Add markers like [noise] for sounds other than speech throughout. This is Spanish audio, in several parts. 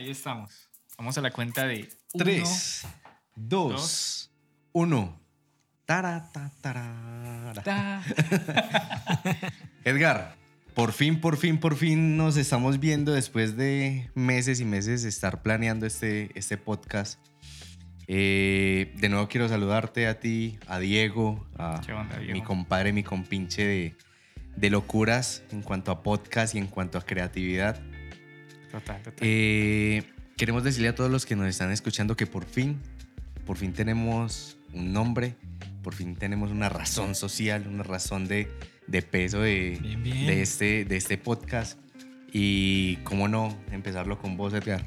Ahí estamos. Vamos a la cuenta de 3, 2, 1. Edgar, por fin, por fin, por fin nos estamos viendo después de meses y meses de estar planeando este, este podcast. Eh, de nuevo quiero saludarte a ti, a Diego, a mi compadre, mi compinche de, de locuras en cuanto a podcast y en cuanto a creatividad. Total, total. Eh, queremos decirle a todos los que nos están escuchando que por fin, por fin tenemos un nombre, por fin tenemos una razón social, una razón de, de peso de, de, este, de este podcast. Y cómo no, empezarlo con vos, Edgar.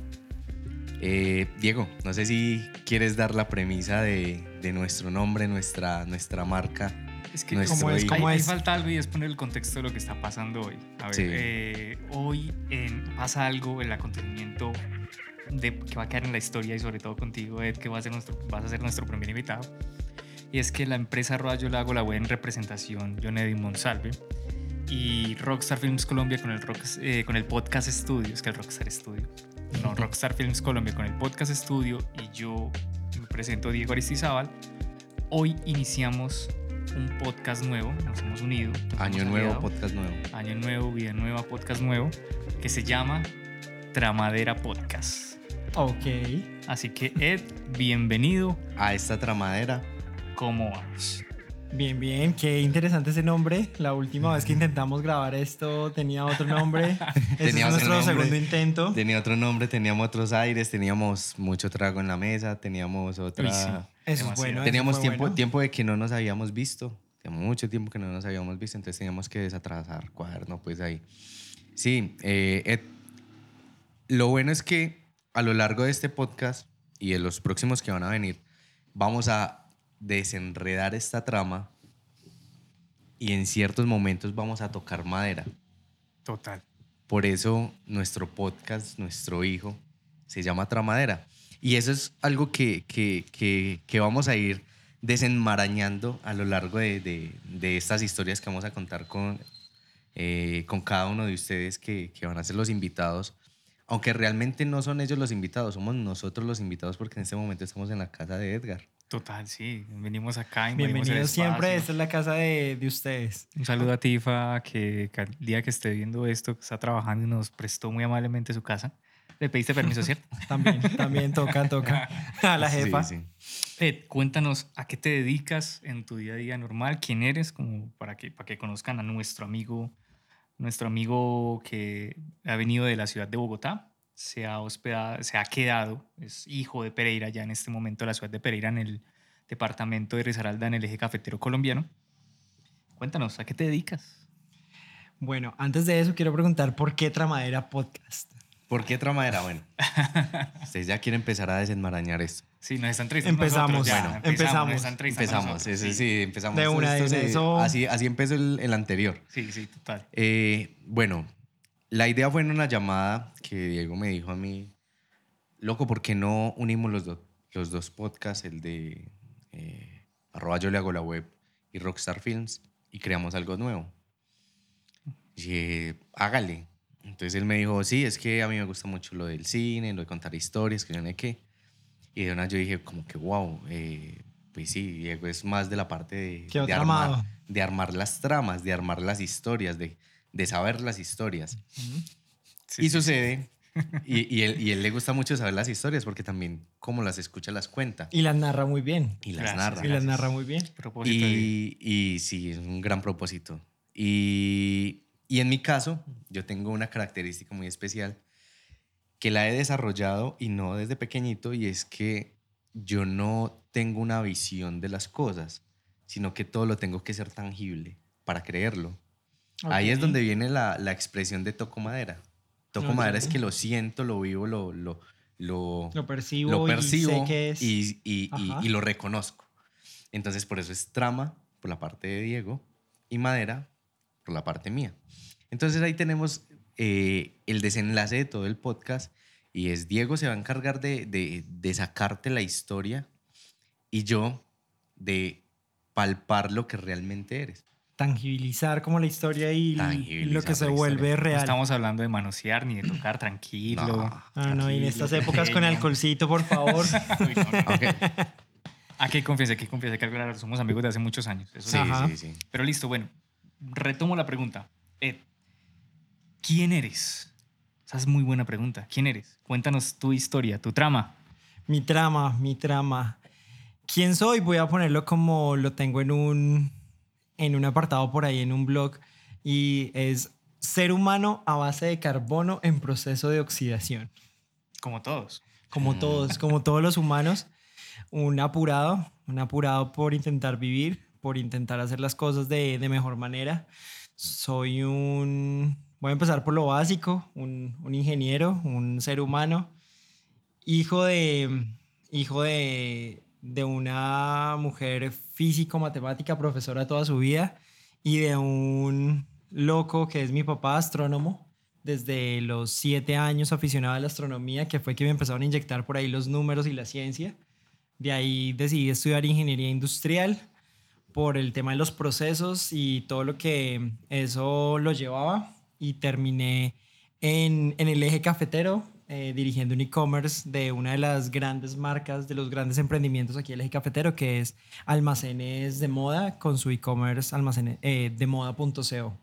Eh, Diego, no sé si quieres dar la premisa de, de nuestro nombre, nuestra, nuestra marca. Es que como es, como hay, falta algo y es poner el contexto de lo que está pasando hoy. A ver, eh, hoy pasa algo, el acontecimiento de, que va a quedar en la historia y sobre todo contigo, Ed, que va a ser nuestro, vas a ser nuestro primer invitado. Y es que la empresa Royal Lago la web en representación, John Eddy Monsalve, y Rockstar Films Colombia con el, rock, eh, con el Podcast Studio, es que el Rockstar Studio, no, [laughs] Rockstar Films Colombia con el Podcast Studio y yo me presento Diego Aristizábal. Hoy iniciamos un podcast nuevo, nos hemos unido. Año nuevo, podcast nuevo. Año nuevo, vida nueva, podcast nuevo, que se llama Tramadera Podcast. Ok. Así que Ed, bienvenido a esta tramadera. ¿Cómo vamos? Bien, bien, qué interesante ese nombre. La última vez que intentamos grabar esto tenía otro nombre. [laughs] tenía es nuestro segundo intento. Tenía otro nombre, teníamos otros aires, teníamos mucho trago en la mesa, teníamos otra. Eso es bueno. Teníamos tiempo, tiempo de que no nos habíamos visto. Teníamos mucho tiempo que no nos habíamos visto, entonces teníamos que desatrasar cuaderno, pues ahí. Sí, eh, lo bueno es que a lo largo de este podcast y de los próximos que van a venir, vamos a desenredar esta trama y en ciertos momentos vamos a tocar madera. Total. Por eso nuestro podcast, nuestro hijo, se llama Tramadera. Y eso es algo que, que, que, vamos a ir desenmarañando a lo largo de, de, estas historias que vamos a contar con, eh, con cada uno de ustedes que, que van a ser los invitados. Aunque realmente no son ellos los invitados, somos nosotros los invitados porque en este momento estamos en la casa de Edgar. Total, sí. Venimos acá. y Bienvenidos siempre. Esta es la casa de, de, ustedes. Un saludo a Tifa, que, el día que esté viendo esto, está trabajando y nos prestó muy amablemente su casa. ¿Le pediste permiso, [laughs] cierto? también, también toca, toca. A la jefa. Sí, Ed, cuéntanos a qué te dedicas en tu día a día normal, quién eres, como para que, para que conozcan a nuestro amigo, nuestro amigo que ha venido de la ciudad de Bogotá se ha hospedado, se ha quedado, es hijo de Pereira ya en este momento, la ciudad de Pereira en el departamento de Risaralda en el eje cafetero colombiano. Cuéntanos, ¿a qué te dedicas? Bueno, antes de eso quiero preguntar por qué Tramadera Podcast. ¿Por qué Tramadera? Bueno, [laughs] ustedes ya quieren empezar a desenmarañar esto. Sí, nos están Empezamos, bueno, empezamos. Empezamos, sí, sí, empezamos. De una, de eso. Así, así empezó el, el anterior. Sí, sí, total. Eh, bueno, la idea fue en una llamada que Diego me dijo a mí, loco, ¿por qué no unimos los, los dos podcasts, el de eh, arroba yo le hago la web y Rockstar Films, y creamos algo nuevo? Y hágale. Entonces él me dijo, sí, es que a mí me gusta mucho lo del cine, lo de contar historias, que yo no sé qué. Y de una yo dije, como que, wow, eh, pues sí, Diego es más de la parte de, de, armar, de armar las tramas, de armar las historias, de de saber las historias. y sucede, y, y, él, y, él, le gusta mucho saber las historias porque también como las escucha las cuenta. Y las narra muy bien. Y las narra. Y las narra muy bien. Y, y, sí, es un gran propósito. Y, y en mi caso, yo tengo una característica muy especial que la he desarrollado y no desde pequeñito y es que yo no tengo una visión de las cosas, sino que todo lo tengo que ser tangible para creerlo. Ahí es donde viene la, la, expresión de toco madera. Toco madera es que lo siento, lo vivo, lo, lo, lo, lo percibo, lo percibo y, y, y, lo reconozco. Entonces, por eso es trama por la parte de Diego y madera por la parte mía. Entonces, ahí tenemos eh, el desenlace de todo el podcast y es Diego se va a encargar de, de, de sacarte la historia y yo de palpar lo que realmente eres. tangibilizar como la historia y lo que se vuelve real. No estamos hablando de manosear ni de tocar tranquilo. No, ah, no, y en estas épocas con alcoholcito, por favor. ¿A qué confianza? ¿Qué confianza? Que claro, somos amigos de hace muchos años. sí, sí, sí. Pero listo, bueno, retomo la pregunta. Ed, ¿quién eres? Esa es muy buena pregunta. ¿Quién eres? Cuéntanos tu historia, tu trama. Mi trama, mi trama. ¿Quién soy? Voy a ponerlo como lo tengo en un, en un apartado por ahí, en un blog. Y es ser humano a base de carbono en proceso de oxidación. Como todos. Como todos, como todos los humanos. Un apurado, un apurado por intentar vivir, por intentar hacer las cosas de, de mejor manera. Soy un, voy a empezar por lo básico, un, un ingeniero, un ser humano, hijo de, hijo de, de una mujer físico-matemática, profesora toda su vida, y de un loco que es mi papá, astrónomo, desde los siete años aficionado a la astronomía, que fue que me empezaron a inyectar por ahí los números y la ciencia. De ahí decidí estudiar ingeniería industrial por el tema de los procesos y todo lo que eso lo llevaba y terminé en, en el eje cafetero eh, dirigiendo un e-commerce de una de las grandes marcas, de los grandes emprendimientos aquí el eje cafetero, que es Almacenes de Moda, con su e-commerce almacenes eh, de moda.co.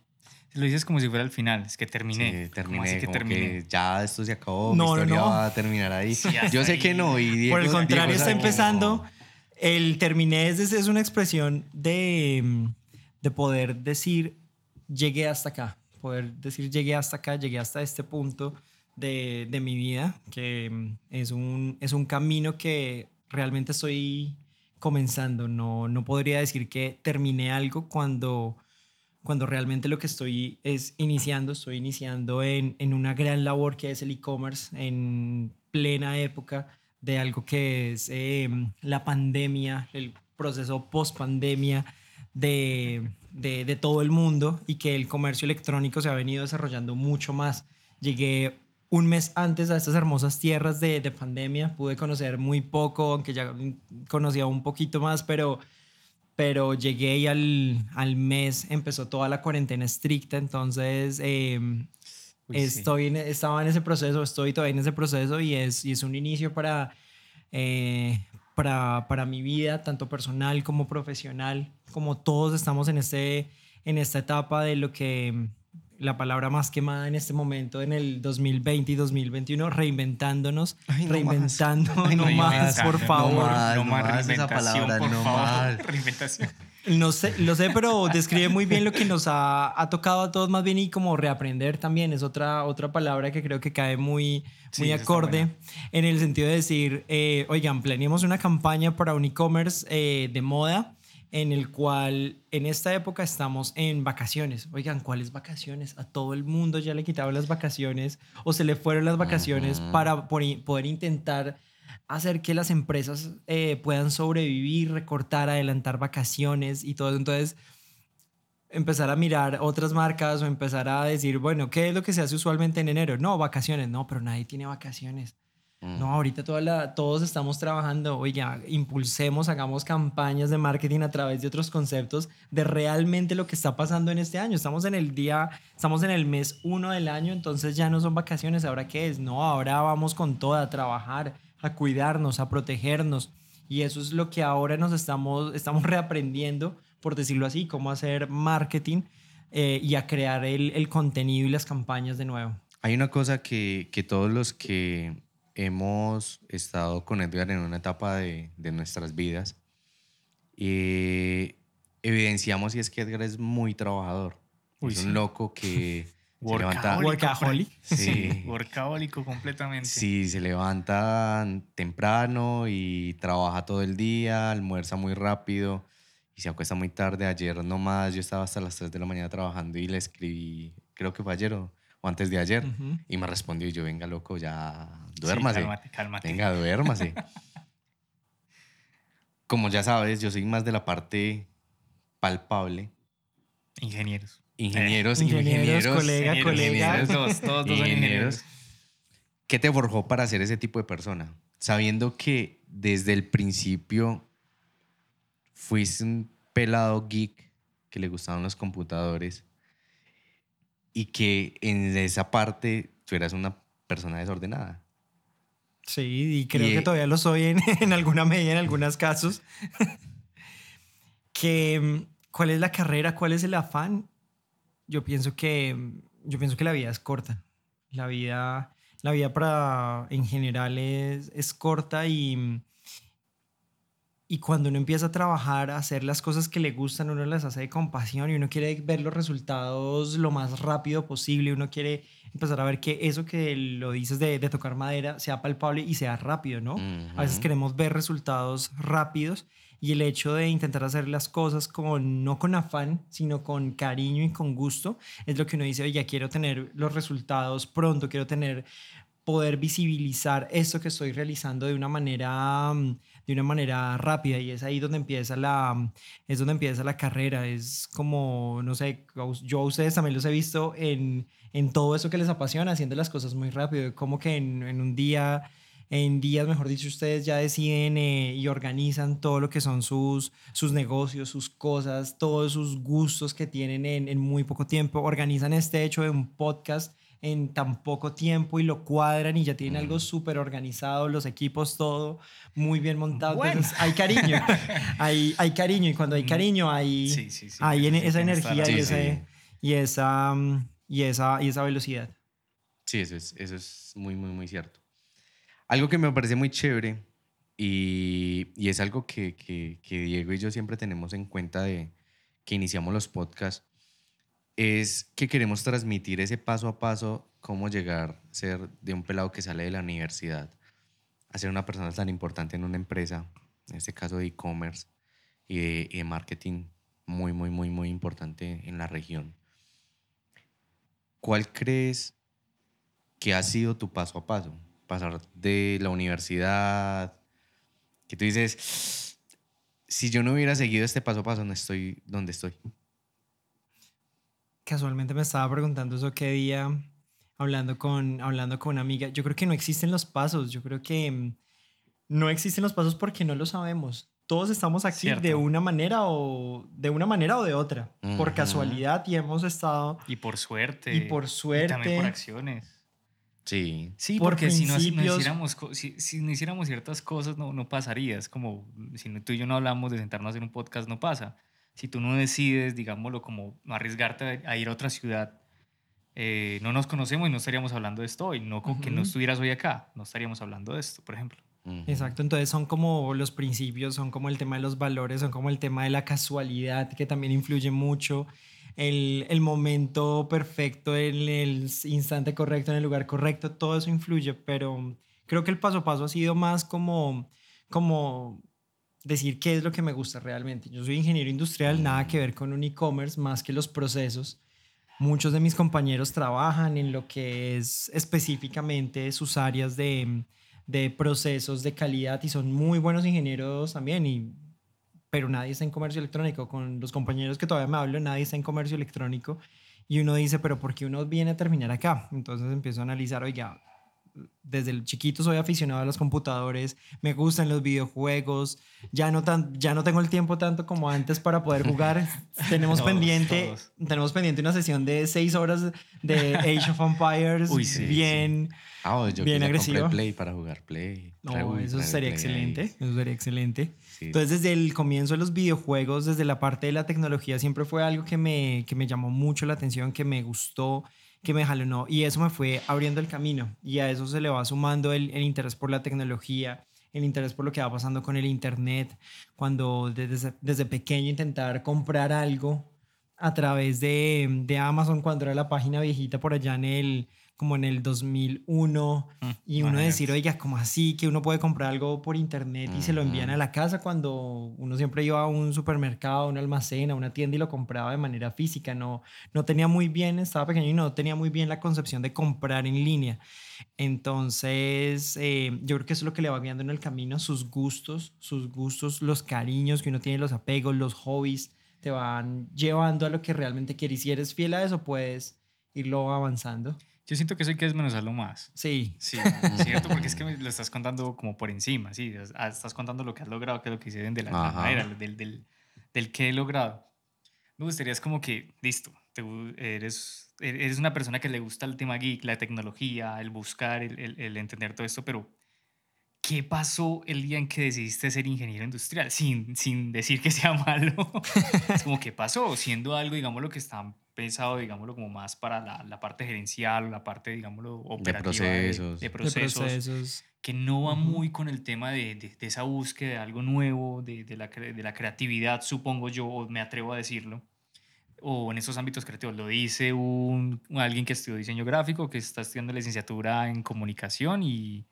Lo dices como si fuera el final, es que terminé. Sí, terminé, que terminé? ya esto se acabó, no, mi historia va a terminar ahí. Yo sé que no. Y Por el contrario, está empezando. El terminé es, es una expresión de, de poder decir, llegué hasta acá. Poder decir, llegué hasta acá, llegué hasta este punto de, de mi vida, que mm, es un, es un camino que realmente estoy comenzando. No, no podría decir que terminé algo cuando, cuando realmente lo que estoy es iniciando. Estoy iniciando en, en una gran labor que es el e-commerce en plena época de algo que es em, la pandemia, el proceso post-pandemia de, de, todo el mundo y que el comercio electrónico se ha venido desarrollando mucho más. Llegué un mes antes a estas hermosas tierras de, de, pandemia. Pude conocer muy poco, aunque ya conocía un poquito más, pero, pero llegué y al, al mes empezó toda la cuarentena estricta. Entonces, estoy en, estaba en ese proceso, estoy todavía en ese proceso y es, y es un inicio para, eh, para, para mi vida, tanto personal como profesional, como todos estamos en, este, en esta etapa de lo que la palabra más quemada en este momento, en el 2020 y 2021, reinventándonos, reinventando, [laughs] no, más, por favor. No más, esa palabra, no más. [laughs] Reinventación. No sé, lo sé, pero describe muy bien lo que nos ha, ha, tocado a todos más bien y como reaprender también es otra, otra palabra que creo que cae muy, muy acorde en el sentido de decir, eh, oigan, planeamos una campaña para un e-commerce eh, de moda en el cual en esta época estamos en vacaciones. Oigan, ¿cuáles vacaciones? A todo el mundo ya le quitaron las vacaciones o se le fueron las vacaciones para poder intentar hacer que las empresas eh, puedan sobrevivir, recortar, adelantar vacaciones y todo. Entonces, empezar a mirar otras marcas o empezar a decir, bueno, ¿qué es lo que se hace usualmente en enero? No, vacaciones. No, pero nadie tiene vacaciones. No, mm. ahorita toda la, todos estamos trabajando, oye, impulsemos, hagamos campañas de marketing a través de otros conceptos de realmente lo que está pasando en este año. Estamos en el día, estamos en el mes uno del año, entonces ya no son vacaciones, ¿ahora qué es? No, ahora vamos con toda a trabajar, a cuidarnos, a protegernos. Y eso es lo que ahora nos estamos, [laughs] estamos reaprendiendo, por decirlo así, cómo hacer marketing eh, y a crear el, el, contenido y las campañas de nuevo. Hay una cosa que, que todos los que hemos estado con Edgar en una etapa de, de nuestras vidas y evidenciamos y es que Edgar es muy trabajador. es un loco que [laughs] se levanta... Workaholic. Sí. Workahólico completamente. Sí, se levanta temprano y trabaja todo el día, almuerza muy rápido y se acuesta muy tarde. Ayer nomás yo estaba hasta las 3 de la mañana trabajando y le escribí, creo que fue ayer o o antes de ayer. Y me respondió y yo, venga, loco, ya duérmase. cálmate, cálmate. Venga, duérmase. [laughs] Como ya sabes, yo soy más de la parte palpable. Ingenieros. Ingenieros, ingenieros, ingenieros colega, colega. Todos, todos, todos ingenieros. ¿Qué te forjó para ser ese tipo de persona? Sabiendo que desde el principio fuiste un pelado geek que le gustaban los computadores y que en esa parte tú eras una persona desordenada. Sí, y creo que todavía lo soy en, [laughs] en, alguna medida, en algunos casos. [laughs] que, mm, ¿Cuál es la carrera? ¿Cuál es el afán? Yo pienso que, yo pienso que la vida es corta. La vida, la vida para, en general es, es corta y, y cuando uno empieza a trabajar, a hacer las cosas que le gustan, uno las hace de compasión y uno quiere ver los resultados lo más rápido posible, uno quiere empezar a ver que eso que lo dices de, de tocar madera sea palpable y sea rápido, ¿no? A veces queremos ver resultados rápidos y el hecho de intentar hacer las cosas como no con afán, sino con cariño y con gusto, es lo que uno dice, oye, quiero tener los resultados pronto, quiero tener poder visibilizar esto que estoy realizando de una manera mm, de una manera rápida y es ahí donde empieza la mm, es donde empieza la carrera. Es como no sé yo a ustedes también los he visto en, en todo eso que les apasiona haciendo las cosas muy rápido. Como que en un día en días, mejor dicho, ustedes ya deciden eh, y organizan todo lo que son sus, sus negocios, sus cosas, todos sus gustos que tienen en, en muy poco tiempo. Organizan este hecho de un podcast en tan poco tiempo y lo cuadran y ya tienen algo mm. súper organizado, los equipos, todo muy bien montado. Entonces hay cariño, [laughs] hay, hay cariño y cuando hay cariño hay, hay esa energía y, ese, y, esa, y, esa, y esa velocidad. Sí, eso es, eso es muy, muy, muy cierto. Algo que me parece muy chévere y, y es algo que, que, Diego y yo siempre tenemos en cuenta de que iniciamos los podcasts es que queremos transmitir ese paso a paso, cómo llegar a ser de un pelado que sale de la universidad a ser una persona tan importante en una empresa, en este caso de e-commerce y, de, marketing muy, muy, muy, muy importante en la región. ¿Cuál crees que ha sido tu paso a paso? Pasar de la universidad, que tú dices, si yo no hubiera seguido este paso a paso, no estoy donde estoy casualmente me estaba preguntando eso qué día, hablando con, hablando con una amiga. Yo creo que no existen los pasos. Yo creo que mm, no existen los pasos porque no lo sabemos. Todos estamos aquí de una manera o de una manera o de otra, por casualidad y hemos estado y por suerte y por suerte y también por acciones. Sí. Sí, porque si no, hiciéramos, si, si, no hiciéramos ciertas cosas no, no pasaría. Es como si tú y yo no hablamos de sentarnos a hacer un podcast, no pasa si tú no decides, digámoslo, como no arriesgarte a ir a otra ciudad, eh, no nos conocemos y no estaríamos hablando de esto hoy. No con que no estuvieras hoy acá, no estaríamos hablando de esto, por ejemplo. Exacto, entonces son como los principios, son como el tema de los valores, son como el tema de la casualidad que también influye mucho, el, el momento perfecto, el, el instante correcto, en el lugar correcto, todo eso influye, pero creo que el paso a paso ha sido más como, como decir qué es lo que me gusta realmente. Yo soy ingeniero industrial, nada que ver con un e-commerce más que los procesos. Muchos de mis compañeros trabajan en lo que es específicamente sus áreas de, de procesos de calidad y son muy buenos ingenieros también, y, pero nadie está en comercio electrónico. Con los compañeros que todavía me hablo, nadie está en comercio electrónico. Y uno dice, pero ¿por qué uno viene a terminar acá? Entonces empiezo a analizar, oiga, desde el chiquito soy aficionado a los computadores, me gustan los videojuegos, ya no, tan, ya no tengo el tiempo tanto como antes para poder jugar. [laughs] tenemos, pendiente, tenemos pendiente una sesión de seis horas de Age of Empires bien, ah, bien agresivo. Play para jugar Play. No, eso sería excelente, eso sería excelente. Entonces desde el comienzo de los videojuegos, desde la parte de la tecnología, siempre fue algo que me, que me llamó mucho la atención, que me gustó que me jalonó y eso me fue abriendo el camino y a eso se le va sumando el, el interés por la tecnología, el interés por lo que va pasando con el Internet, cuando desde, desde pequeño intentar comprar algo a través de, de, Amazon cuando era la página viejita por allá en el como en el 2001 mm, y uno decir, oiga, ¿cómo así que uno puede comprar algo por internet y se lo envían a la casa cuando uno siempre iba a un supermercado, a un almacén, a una tienda y lo compraba de manera física? No, no tenía muy bien, estaba pequeño y no tenía muy bien la concepción de comprar en línea. Entonces, eh, yo creo que eso es lo que le va guiando en el camino, sus gustos, sus gustos, los cariños que uno tiene, los apegos, los hobbies, te van llevando a lo que realmente quieres. Y si eres fiel a eso, puedes irlo avanzando. Yo siento que eso hay que desmenuzarlo más. Sí. Sí, cierto, porque es que lo estás contando como por encima, sí. Estás contando lo que has logrado, que es lo que dicen de la manera, del, del, del que he logrado. me gustaría es como que, listo, eres, eres una persona que le gusta el tema geek, la tecnología, el buscar, el, el, entender todo esto, pero ¿qué pasó el día en que decidiste ser ingeniero industrial? Sin, sin decir que sea [laughs] malo. es como, ¿qué pasó? Siendo algo, digamos, lo que está pensado, digámoslo, como más para la, la parte gerencial, la parte, digámoslo, operativa. De procesos. De, procesos, Que no va muy con el tema de, de, esa búsqueda de algo nuevo, de, la, de la creatividad, supongo yo, o me atrevo a decirlo o en esos ámbitos creativos. Lo dice un, alguien que estudió diseño gráfico, que está estudiando licenciatura en comunicación y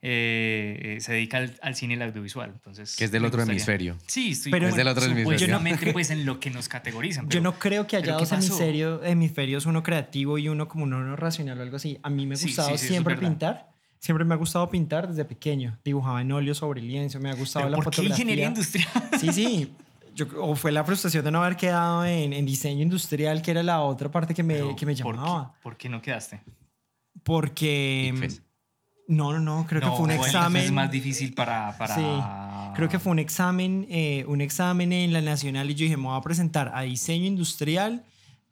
eh, eh, se dedica al, cine y al audiovisual. Entonces, que es del otro hemisferio. Sí, estoy pero es del otro hemisferio. [laughs] pues en lo que nos categorizan. yo no creo que haya dos hemisferios, uno creativo y uno como uno racional o algo así. A mí me ha gustado siempre pintar. Siempre me ha gustado pintar desde pequeño. Dibujaba en óleo sobre lienzo, me ha gustado la ¿por fotografía. ¿Por qué ingeniería industrial? Sí, sí. [laughs] o fue la frustración de no haber quedado en, diseño industrial, que era la otra parte que me, que me llamaba. ¿por qué, no quedaste? Porque... No, no, no, creo que fue un examen. Es más difícil para... para... Sí, creo que fue un examen, eh, un examen en la nacional y yo dije, me voy a presentar a diseño industrial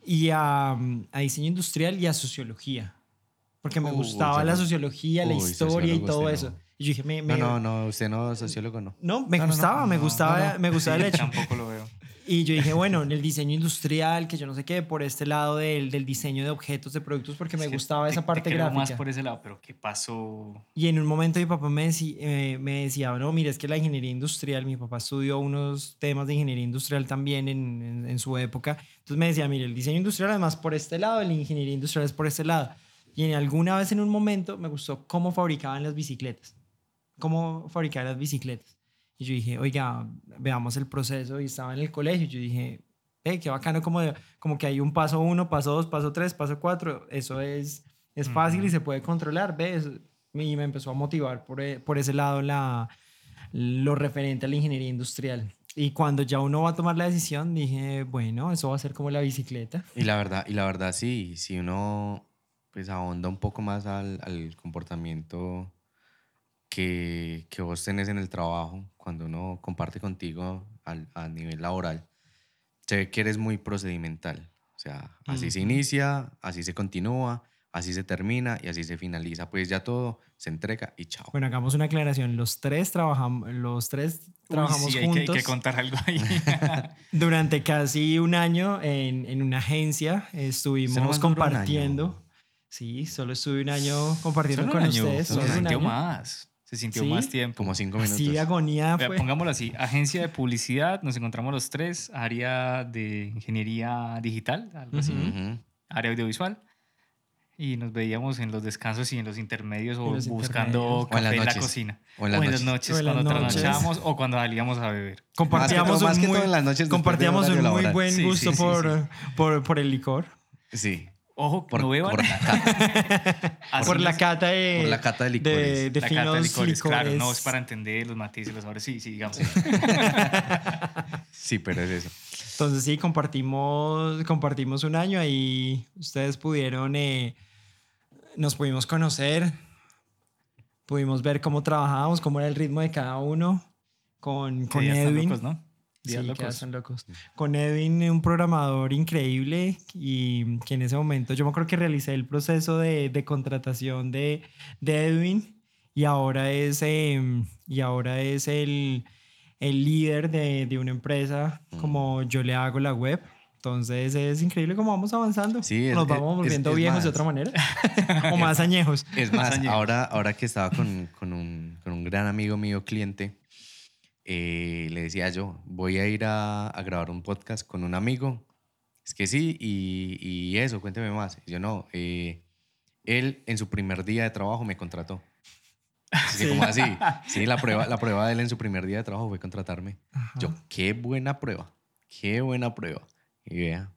y a, a diseño industrial y a sociología. Porque me gustaba la sociología, la historia y todo eso. Y yo dije, me, No, no, no, usted no sociólogo, no. No, me gustaba, me gustaba, me gustaba el hecho. Tampoco lo veo. Y yo dije, bueno, en el diseño industrial, que yo no sé qué, por este lado del, del diseño de objetos, de productos, porque me gustaba esa parte te gráfica. más por ese lado, pero ¿qué pasó? Y en un momento mi papá me, decía, eh, me decía, no, mira, es que la ingeniería industrial, mi papá estudió unos temas de ingeniería industrial también en, en, en su época. Entonces me decía, mire, el diseño industrial además por este lado, la ingeniería industrial es por este lado. Y en alguna vez en un momento me gustó cómo fabricaban las bicicletas cómo fabricar las bicicletas. Y yo dije, oiga, veamos el proceso. Y estaba en el colegio. Y yo dije, hey, qué bacano, como, como que hay un paso uno, paso dos, paso tres, paso cuatro. Eso es, es fácil y se puede controlar, ¿ves? Y me empezó a motivar por, e, por ese lado la, lo referente a la ingeniería industrial. Y cuando ya uno va a tomar la decisión, dije, bueno, eso va a ser como la bicicleta. Y la verdad, y la verdad sí, si uno pues ahonda un poco más al, al comportamiento que, que, vos tenés en el trabajo, cuando uno comparte contigo al, a nivel laboral, se ve que eres muy procedimental. O sea, así se inicia, así se continúa, así se termina y así se finaliza. Pues ya todo se entrega y chao. Bueno, hagamos una aclaración. Los tres trabajamos, los tres trabajamos sí, juntos. Hay que, hay que, contar algo ahí. [laughs] Durante casi un año en, en una agencia estuvimos compartiendo. Sí, solo estuve un año compartiendo con ustedes. Solo un año más. Se sintió más tiempo. Como cinco minutos. Sí, agonía fue. Pongámoslo así, agencia de publicidad, nos encontramos los tres, área de ingeniería digital, algo así, área audiovisual. Y nos veíamos en los descansos y en los intermedios o buscando café en, la cocina. O en las, noches. cuando trasnochábamos o cuando salíamos a beber. Compartíamos un muy, compartíamos un muy buen gusto por, por, por el licor. Sí. Ojo, por, no beban. Por la cata. [laughs] por la cata de, por la cata de licores. De, la cata de licores, claro. No es para entender los matices, los sabores. Sí, sí, digamos. [laughs] sí, pero es eso. Entonces sí, compartimos, compartimos un año ahí. Ustedes pudieron, eh, nos pudimos conocer, pudimos ver cómo trabajábamos, cómo era el ritmo de cada uno con, con Edwin. Locos, ¿no? Sí, locos. locos. Con Edwin, un programador increíble y que en ese momento yo me acuerdo que realicé el proceso de, de contratación de, de, Edwin y ahora es, em, y ahora es el, el líder de, de, una empresa como yo le hago la web. Entonces es increíble cómo vamos avanzando. Sí, Nos vamos volviendo viejos de otra manera. [laughs] o más añejos. Es más, ahora, ahora que estaba con, con, un, con un gran amigo mío, cliente, eh, le decía yo, voy a ir a, grabar un podcast con un amigo. Es que sí, y, y eso, cuénteme más. yo no, eh, él en su primer día de trabajo me contrató. Así sí. como así, [laughs] sí, la prueba, la prueba de él en su primer día de trabajo fue contratarme. Yo, qué buena prueba, qué buena prueba. Y vea,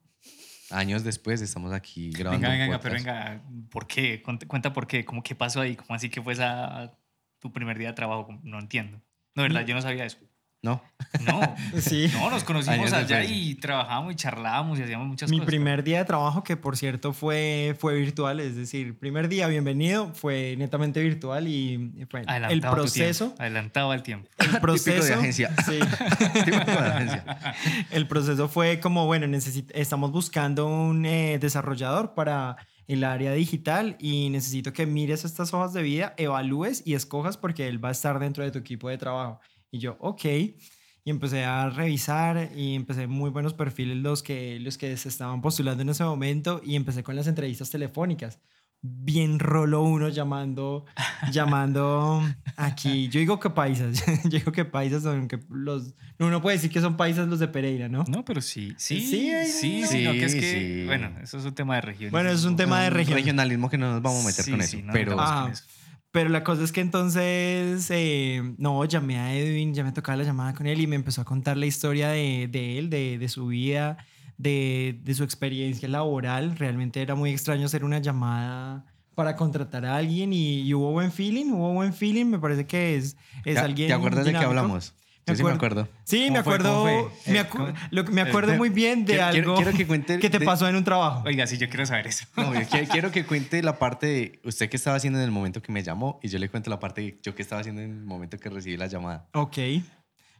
años después estamos aquí grabando. Venga, venga, pero venga, ¿por qué? Cuenta por qué, ¿cómo qué pasó ahí? ¿Cómo así que fue esa, tu primer día de trabajo? No entiendo. No, verdad, yo no sabía eso. No. No, [laughs] sí. No, nos conocimos allá y trabajábamos y charlábamos y hacíamos muchas cosas. Mi primer día de trabajo, que por cierto fue, fue virtual, es decir, primer día, bienvenido, fue netamente virtual y fue el proceso. Adelantado al tiempo. El [laughs] proceso. de agencia. [laughs] Sí. de agencia. El proceso fue como, bueno, estamos buscando un eh, desarrollador para el área digital y necesito que mires estas hojas de vida, evalúes y escojas porque él va a estar dentro de tu equipo de trabajo. Y yo, ok. Y empecé a revisar y empecé muy buenos perfiles los que, los que se estaban postulando en ese momento y empecé con las entrevistas telefónicas. Bien rolo uno llamando, [laughs] llamando aquí. Yo digo que paisas, [laughs] yo digo que paisas, aunque los, uno puede decir que son paisas los de Pereira, ¿no? No, pero sí, sí, sí, sí, sí, que es que, bueno, eso es un tema de región. Bueno, es un tema de región. regionalismo que no nos vamos a meter con eso, pero... Pero la cosa es que entonces, eh, no, llamé a Edwin, ya me tocaba la llamada con él y me empezó a contar la historia de, de él, de, de, su vida, de, de, su experiencia laboral. Realmente era muy extraño hacer una llamada para contratar a alguien y, hubo buen feeling, hubo buen feeling. Me parece que es, es alguien. ¿Te acuerdas de qué hablamos? Yo sí me acuerdo. Sí, me acuerdo. Me, me, acuerdo muy bien de algo que, te pasó en un trabajo. Oiga, sí, yo quiero saber eso. No, quiero, que [laughs] cuente la parte de usted que estaba haciendo en el momento que me llamó y yo le cuento la parte de yo que estaba haciendo en el momento que recibí la llamada. Ok.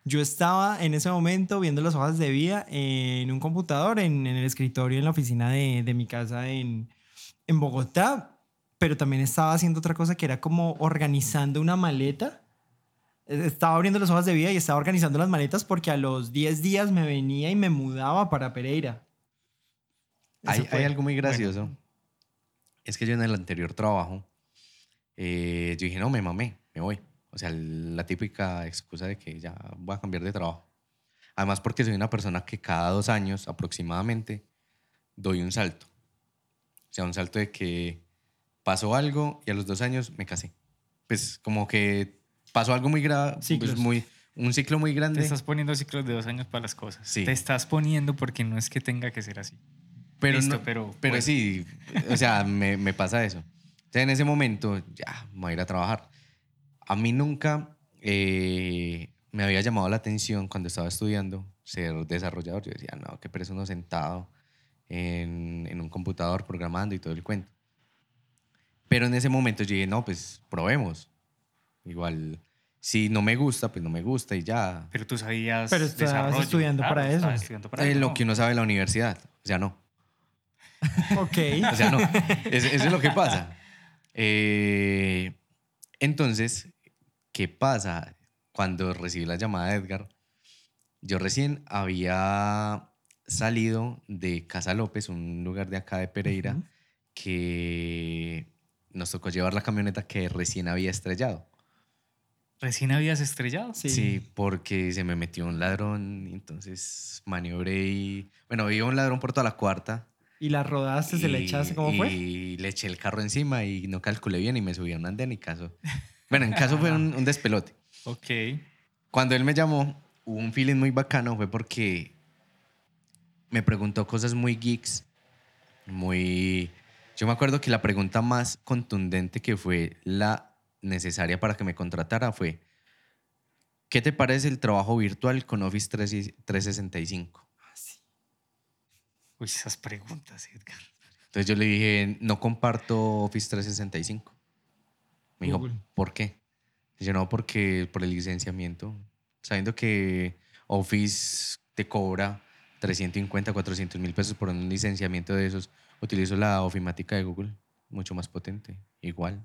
Yo estaba en ese momento viendo las hojas de vida en un computador, en, el escritorio, en la oficina de, de mi casa en, en Bogotá, pero también estaba haciendo otra cosa que era como organizando una maleta estaba abriendo las hojas de vida y estaba organizando las maletas porque a los 10 días me venía y me mudaba para Pereira. Hay, hay, algo muy gracioso. Es que yo en el anterior trabajo, eh, yo dije, no, me mamé, me voy. O sea, la típica excusa de que ya voy a cambiar de trabajo. Además porque soy una persona que cada dos años aproximadamente doy un salto. O sea, un salto de que pasó algo y a los dos años me casé. Pues como que pasó algo muy grave, pues muy, un ciclo muy grande. Te estás poniendo ciclos de dos años para las cosas. Sí. Te estás poniendo porque no es que tenga que ser así. Pero, pero, pero sí, o sea, me, me, pasa eso. O sea, en ese momento, ya, me voy a ir a trabajar. A mí nunca eh, me había llamado la atención cuando estaba estudiando ser desarrollador. Yo decía, no, qué pereza uno sentado en, en un computador programando y todo el cuento. Pero en ese momento yo dije, no, pues probemos. Igual, si no me gusta, pues no me gusta y ya. Pero tú sabías. Pero estabas estudiando para eso. Estudiando para lo que uno sabe en la universidad. O sea, no. ok. [laughs] o sea, no. Eso, es lo que pasa. Eh, entonces, ¿qué pasa? Cuando recibí la llamada de Edgar, yo recién había salido de Casa López, un lugar de acá de Pereira, que nos tocó llevar la camioneta que recién había estrellado. ¿Recién habías estrellado? Sí. sí. porque se me metió un ladrón, entonces maniobré y... Bueno, había un ladrón por toda la cuarta. ¿Y la rodaste, se le echaste? ¿Cómo fue? Y le eché el carro encima y no calculé bien y me subí a un andén y caso... [laughs] Bueno, en caso fue un, un despelote. [laughs] Ok. Cuando él me llamó, hubo un feeling muy bacano, fue porque me preguntó cosas muy geeks, muy... Yo me acuerdo que la pregunta más contundente que fue la necesaria para que me contratara fue, ¿qué te parece el trabajo virtual con Office 365? Ah, Uy, esas preguntas, Edgar. Entonces yo le dije, no comparto Office 365. Me dijo, ¿por qué? Yo no, porque por el licenciamiento. Sabiendo que Office te cobra 350, 400 mil pesos por un licenciamiento de esos, utilizo la ofimática de Google, mucho más potente, igual.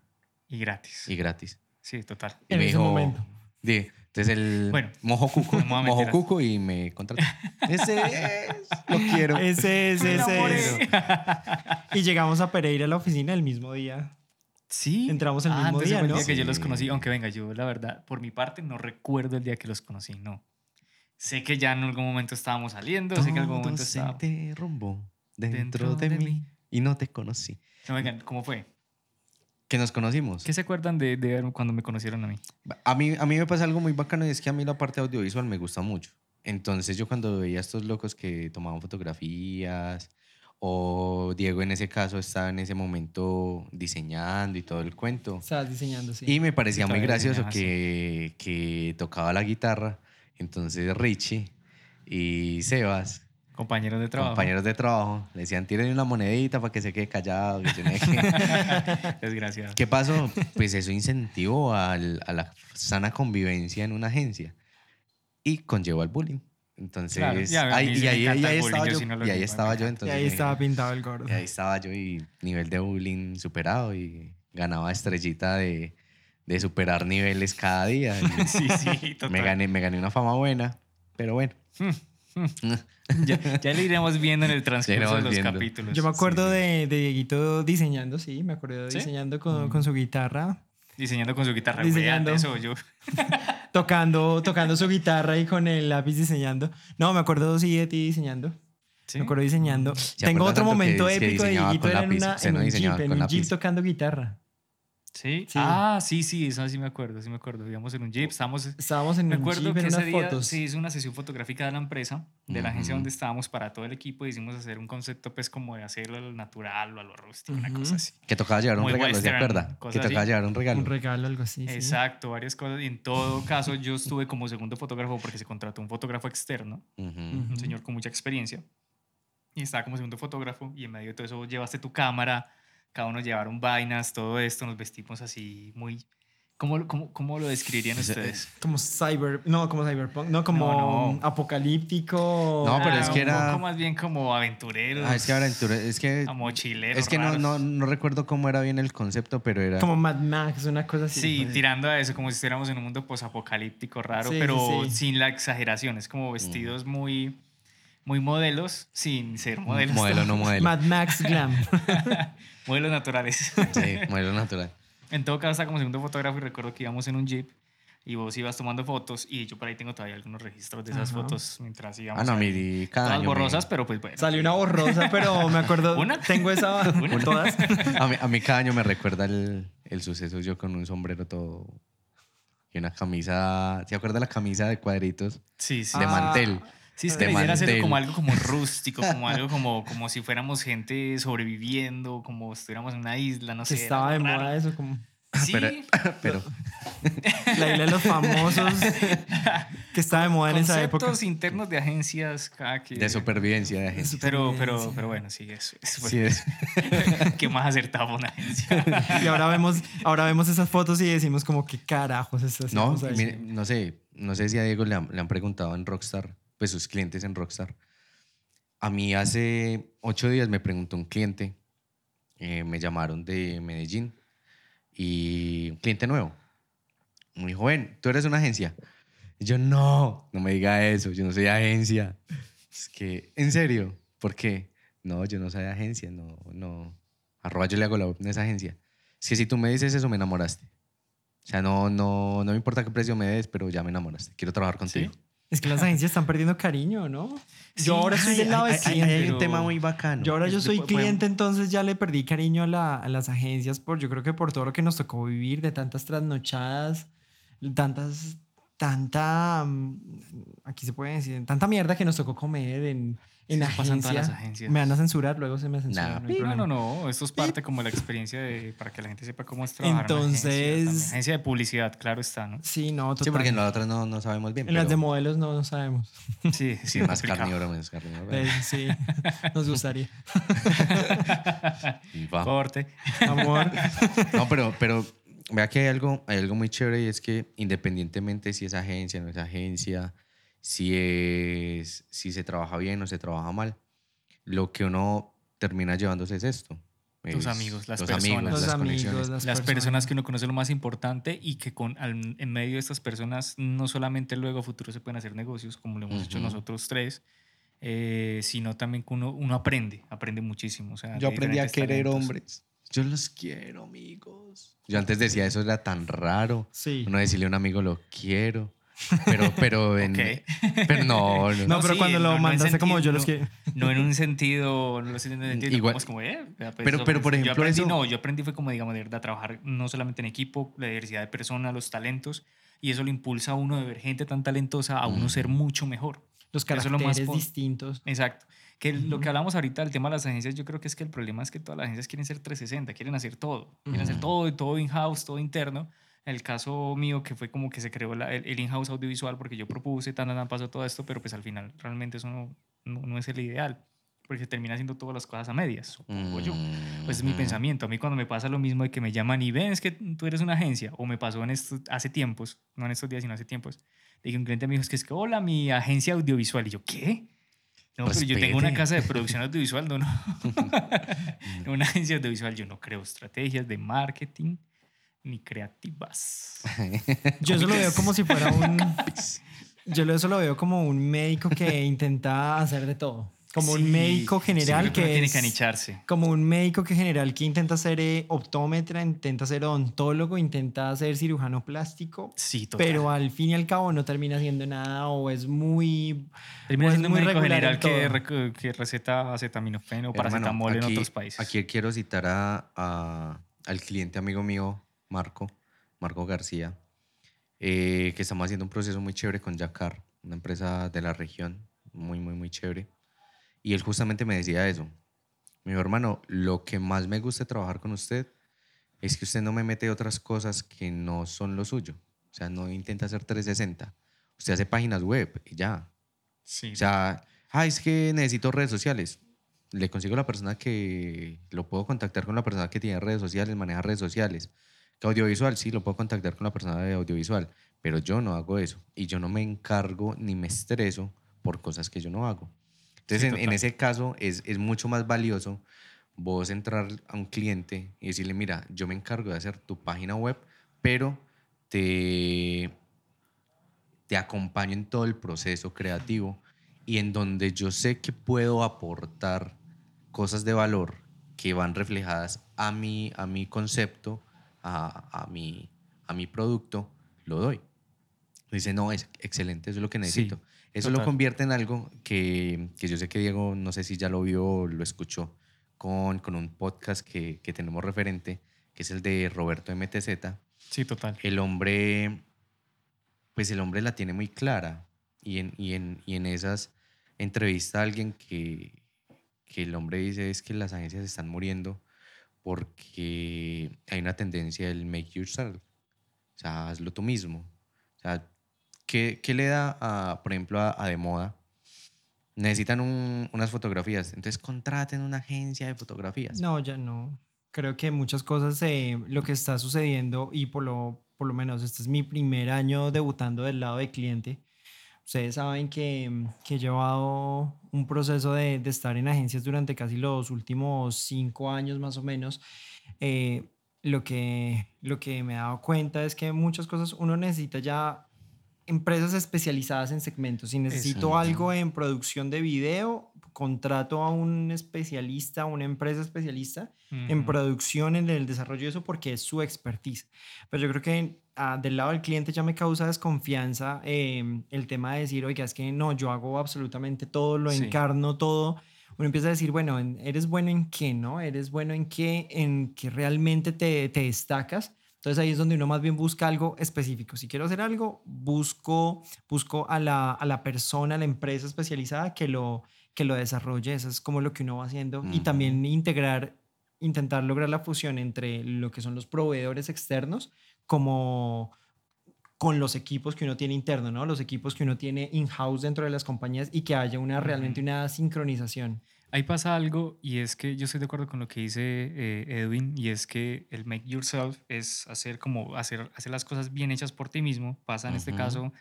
Y gratis. Y gratis. Sí, total. en ese momento. entonces el bueno, mojo [laughs] cuco, mojo cuco y me contrató. [laughs] Ese es, lo quiero. Ese es, ese es. [laughs] y llegamos a Pereira a la oficina el mismo día. Sí. Entramos el ah, mismo día, el día que yo los conocí, aunque venga, yo la verdad, por mi parte, no recuerdo el día que los conocí, no. Sé que ya en algún momento estábamos saliendo, sé que en algún momento se interrumbó dentro, de, mí y no te conocí. No, vengan, ¿cómo fue? que nos conocimos. ¿Qué se acuerdan de, de, cuando me conocieron a mí? A mí? A mí me pasa algo muy bacano y es que a mí la parte audiovisual me gusta mucho. Entonces yo cuando veía a estos locos que tomaban fotografías o Diego en ese caso estaba en ese momento diseñando y todo el cuento. Estabas diseñando, sí. Y me parecía muy gracioso que, que tocaba la guitarra Entonces Richie y Sebas Compañeros de trabajo. Compañeros de trabajo. Le decían, tiren una monedita para que se quede callado. Que [laughs] Desgraciado. ¿Qué pasó? Pues eso incentivó a la sana convivencia en una agencia y conllevó al bullying. Entonces, ahí, y ahí, estaba yo, y ahí estaba yo. Entonces, y ahí estaba pintado el gordo. Y ahí estaba yo y nivel de bullying superado y ganaba estrellita de, de superar niveles cada día. [laughs] sí, sí, total. Me gané, me gané una fama buena, pero bueno. [laughs] Ya, ya lo iremos viendo en el transcurso de los capítulos. Yo me acuerdo De, de, Dieguito diseñando, sí, me acuerdo de diseñando con, mm. con, su guitarra. Diseñando con su guitarra. Diseñando. Eso, yo. [laughs] tocando, tocando su guitarra y con el lápiz diseñando. No, me acuerdo sí de ti diseñando. Me acuerdo diseñando. Tengo otro momento épico de Dieguito en, una, en un jeep, en un jeep tocando guitarra. ¿Sí? Ah, sí, sí, eso sí me acuerdo, sí me acuerdo. Íbamos en un jeep, estábamos... Estábamos en me un jeep, que ese día fotos. sí hizo una sesión fotográfica de la empresa, de la agencia donde estábamos para todo el equipo. Hicimos hacer un concepto, pues, como de hacerlo a lo natural o a lo rústico, una cosa así. Que tocaba llevar un regalo, ¿se acuerda? Que tocaba llevar un regalo. Un regalo, algo así. Exacto, varias cosas. Y en todo caso, yo estuve como segundo fotógrafo porque se contrató un fotógrafo externo, un señor con mucha experiencia. Y estaba como segundo fotógrafo y en medio de todo eso llevaste tu cámara cada uno llevaron vainas, todo esto, nos vestimos así muy... ¿Cómo, cómo, cómo lo describirían ustedes? Como cyber, no, como cyberpunk, no como apocalíptico. No, pero es que era... Un poco más bien como aventurero. Ah, es que aventurero, es que... A mochilero. Es que no, no, no, recuerdo cómo era bien el concepto, pero era... Como Mad Max, una cosa así. Sí, tirando a eso, como si estuviéramos en un mundo posapocalíptico raro, pero sin la exageración, es como vestidos muy muy modelos sin ser modelos. Modelo, no modelo. Mad Max Glam. [laughs] modelos naturales. Sí, modelo natural. En todo caso, estaba como segundo fotógrafo y recuerdo que íbamos en un jeep y vos ibas tomando fotos y yo por ahí tengo todavía algunos registros de esas fotos mientras íbamos. Ah, no, mi cada Todas borrosas, pero pues bueno. Salió una borrosa, pero me acuerdo. [laughs] ¿Una? Tengo esa. [laughs] ¿Una? Todas. A mí, a mí cada año me recuerda el, el suceso yo con un sombrero todo y una camisa. ¿Se acuerda la camisa de cuadritos? Sí, sí. De mantel. Ah, Sí, es que quisiera hacerlo como algo como rústico, como algo como, como si fuéramos gente sobreviviendo, como estuviéramos en una isla, no sé. Estaba de moda eso, como. Sí, pero, [laughs] la isla de los famosos que estaba de moda en esa época. Conceptos internos de agencias que... de supervivencia de agencias. Pero, pero, pero bueno, sí, eso, sí es. [laughs] ¿Qué más acertaba una agencia? [laughs] y ahora vemos, ahora vemos esas fotos y decimos como qué carajos es No, no sé, no sé si a Diego le han preguntado en Rockstar pues sus clientes en Rockstar. A mí hace ocho días me preguntó un cliente, eh, me llamaron de Medellín y un cliente nuevo, muy joven, ¿tú eres una agencia? Y yo, no, no me diga eso, yo no soy agencia. Es que, ¿en serio? ¿Por qué? No, yo no soy agencia, no, no. Arroba yo le hago la web en esa agencia. Es que si tú me dices eso, me enamoraste. O sea, no, no, no me importa qué precio me des, pero ya me enamoraste. Quiero trabajar contigo. Es que las [laughs] agencias están perdiendo cariño, ¿no? yo ahora soy del lado de cliente. Hay, un tema muy bacano. Yo ahora yo soy cliente, entonces ya le perdí cariño a, a, las agencias por, yo creo que por todo lo que nos tocó vivir, de tantas trasnochadas, tantas, tanta, mm, aquí se puede decir, tanta mierda que nos tocó comer en en agencia, las agencias. Me van a censurar, luego se me censura. no, no, no, Esto es parte como la experiencia de, para que la gente sepa cómo es trabajar. Entonces. agencia, de publicidad, claro está, ¿no? Sí, no, total. Sí, porque en las otras no, no sabemos bien. En las de modelos no, no sabemos. Sí, [laughs] sí, más carnívoro, menos carnívoro. Eh, sí, nos gustaría. [laughs] Corte. Amor. No, pero, pero vea que hay algo, hay algo muy chévere y es que independientemente si es agencia, no es agencia, si, es, si se trabaja bien o se trabaja mal. Lo que uno termina llevándose es esto. Los amigos, las personas. las, amigos, las, personas. que uno conoce lo más importante y que con, en medio de estas personas no solamente luego a futuro se pueden hacer negocios, como lo hemos hecho nosotros tres, eh, sino también que uno, uno aprende, aprende muchísimo. O sea, Yo aprendí a querer hombres. Yo los quiero, amigos. Yo antes decía eso era tan raro. Sí. Uno decirle a un amigo lo quiero. Pero, pero, en, pero no, no. No, pero cuando lo mandaste como yo los que. No en un sentido, no lo en un sentido. Igual. Como, eh, pues, pero, pero por ejemplo. Yo aprendí, eso... no, yo aprendí fue como, digamos, de verdad, trabajar no solamente en equipo, la diversidad de personas, los talentos, y eso lo impulsa a uno de ver gente tan talentosa, a uno ser mucho mejor. Los caracteres distintos. Exacto. Que lo que hablamos ahorita del tema de las agencias, yo creo que es que el problema es que todas las agencias quieren ser 360, quieren hacer todo. Quieren hacer todo, todo in-house, todo interno el caso mío, que fue como que se creó el, in-house audiovisual, porque yo propuse, tan, tan, pasó todo esto, pero pues al final realmente eso no, no, es el ideal, porque se termina haciendo todas las cosas a medias, supongo yo. Pues es mi pensamiento. A mí cuando me pasa lo mismo de que me llaman y ven, es que tú eres una agencia, o me pasó en esto, hace tiempos, no en estos días, sino hace tiempos, de que un cliente me dijo, es que es que, hola, mi agencia audiovisual. Y yo, ¿qué? No, pero yo tengo una casa de producción audiovisual, no, no. [laughs] [laughs] una agencia audiovisual, yo no creo estrategias de marketing ni creativas. [laughs] Yo eso lo veo como si fuera un. [laughs] Yo eso lo veo como un médico que intenta hacer de todo. Como un médico general que tiene que anicharse. Como un médico que general que intenta ser eh, optómetra, intenta ser odontólogo, intenta ser cirujano plástico. Sí, Pero al fin y al cabo no termina haciendo nada o es muy. Termina siendo un médico general que, que, receta acetaminofeno o paracetamol en otros países. Aquí quiero citar a, al cliente amigo mío, Marco, Marco García, eh, que estamos haciendo un proceso muy chévere con Yacar, una empresa de la región, muy, muy, muy chévere. Y él justamente me decía eso. Mi hermano, lo que más me gusta trabajar con usted es que usted no me mete otras cosas que no son lo suyo. O sea, no intenta hacer 360. Usted hace páginas web y ya. Sí. O sea, ah, es que necesito redes sociales. Le consigo la persona que lo puedo contactar con la persona que tiene redes sociales, maneja redes sociales audiovisual, sí, lo puedo contactar con la persona de audiovisual, pero yo no hago eso y yo no me encargo ni me estreso por cosas que yo no hago. Entonces, en, ese caso es, es, mucho más valioso vos entrar a un cliente y decirle, mira, yo me encargo de hacer tu página web, pero te, te acompaño en todo el proceso creativo y en donde yo sé que puedo aportar cosas de valor que van reflejadas a mi, a mi concepto a, mi, a mi producto, lo doy. Dice, no, es excelente, eso es lo que necesito. eso lo convierte en algo que, que, yo sé que Diego, no sé si ya lo vio o lo escuchó, con, con un podcast que, que, tenemos referente, que es el de Roberto MTZ. Sí, total. El hombre, pues el hombre la tiene muy clara y en, y en, y en esas entrevista a alguien que, que el hombre dice es que las agencias están muriendo porque hay una tendencia del make yourself. O sea, hazlo tú mismo. O sea, ¿qué, qué le da, a, por ejemplo, a, de moda? Necesitan unas fotografías, entonces contraten una agencia de fotografías. No, ya no. Creo que muchas cosas, eh, lo que está sucediendo, y por lo, por lo menos este es mi primer año debutando del lado de cliente, Ustedes saben que, que, he llevado un proceso de, de, estar en agencias durante casi los últimos cinco años más o menos. Eh, lo, que, lo que me he dado cuenta es que muchas cosas uno necesita ya empresas especializadas en segmentos. Si necesito algo en producción de video, contrato a un especialista, a una empresa especialista en producción, en el desarrollo de eso, porque es su expertise. Pero yo creo que ah, del lado del cliente ya me causa desconfianza em, el tema de decir, oiga, es que no, yo hago absolutamente todo, lo encarno todo. Uno empieza a decir, bueno, ¿eres bueno en qué, no? ¿Eres bueno en qué? ¿En qué realmente te, te destacas? Entonces ahí es donde uno más bien busca algo específico. Si quiero hacer algo, busco, busco a, la, a la persona, a la empresa especializada que lo, que lo desarrolle. Eso es como lo que uno va haciendo. Y también integrar, intentar lograr la fusión entre lo que son los proveedores externos como con los equipos que uno tiene interno, ¿no? Los equipos que uno tiene in-house dentro de las compañías y que haya una realmente una sincronización. Ahí pasa algo y es que yo estoy de acuerdo con lo que dice eh, Edwin y es que el make yourself es hacer como hacer, hacer las cosas bien hechas por ti mismo. Pasa en este caso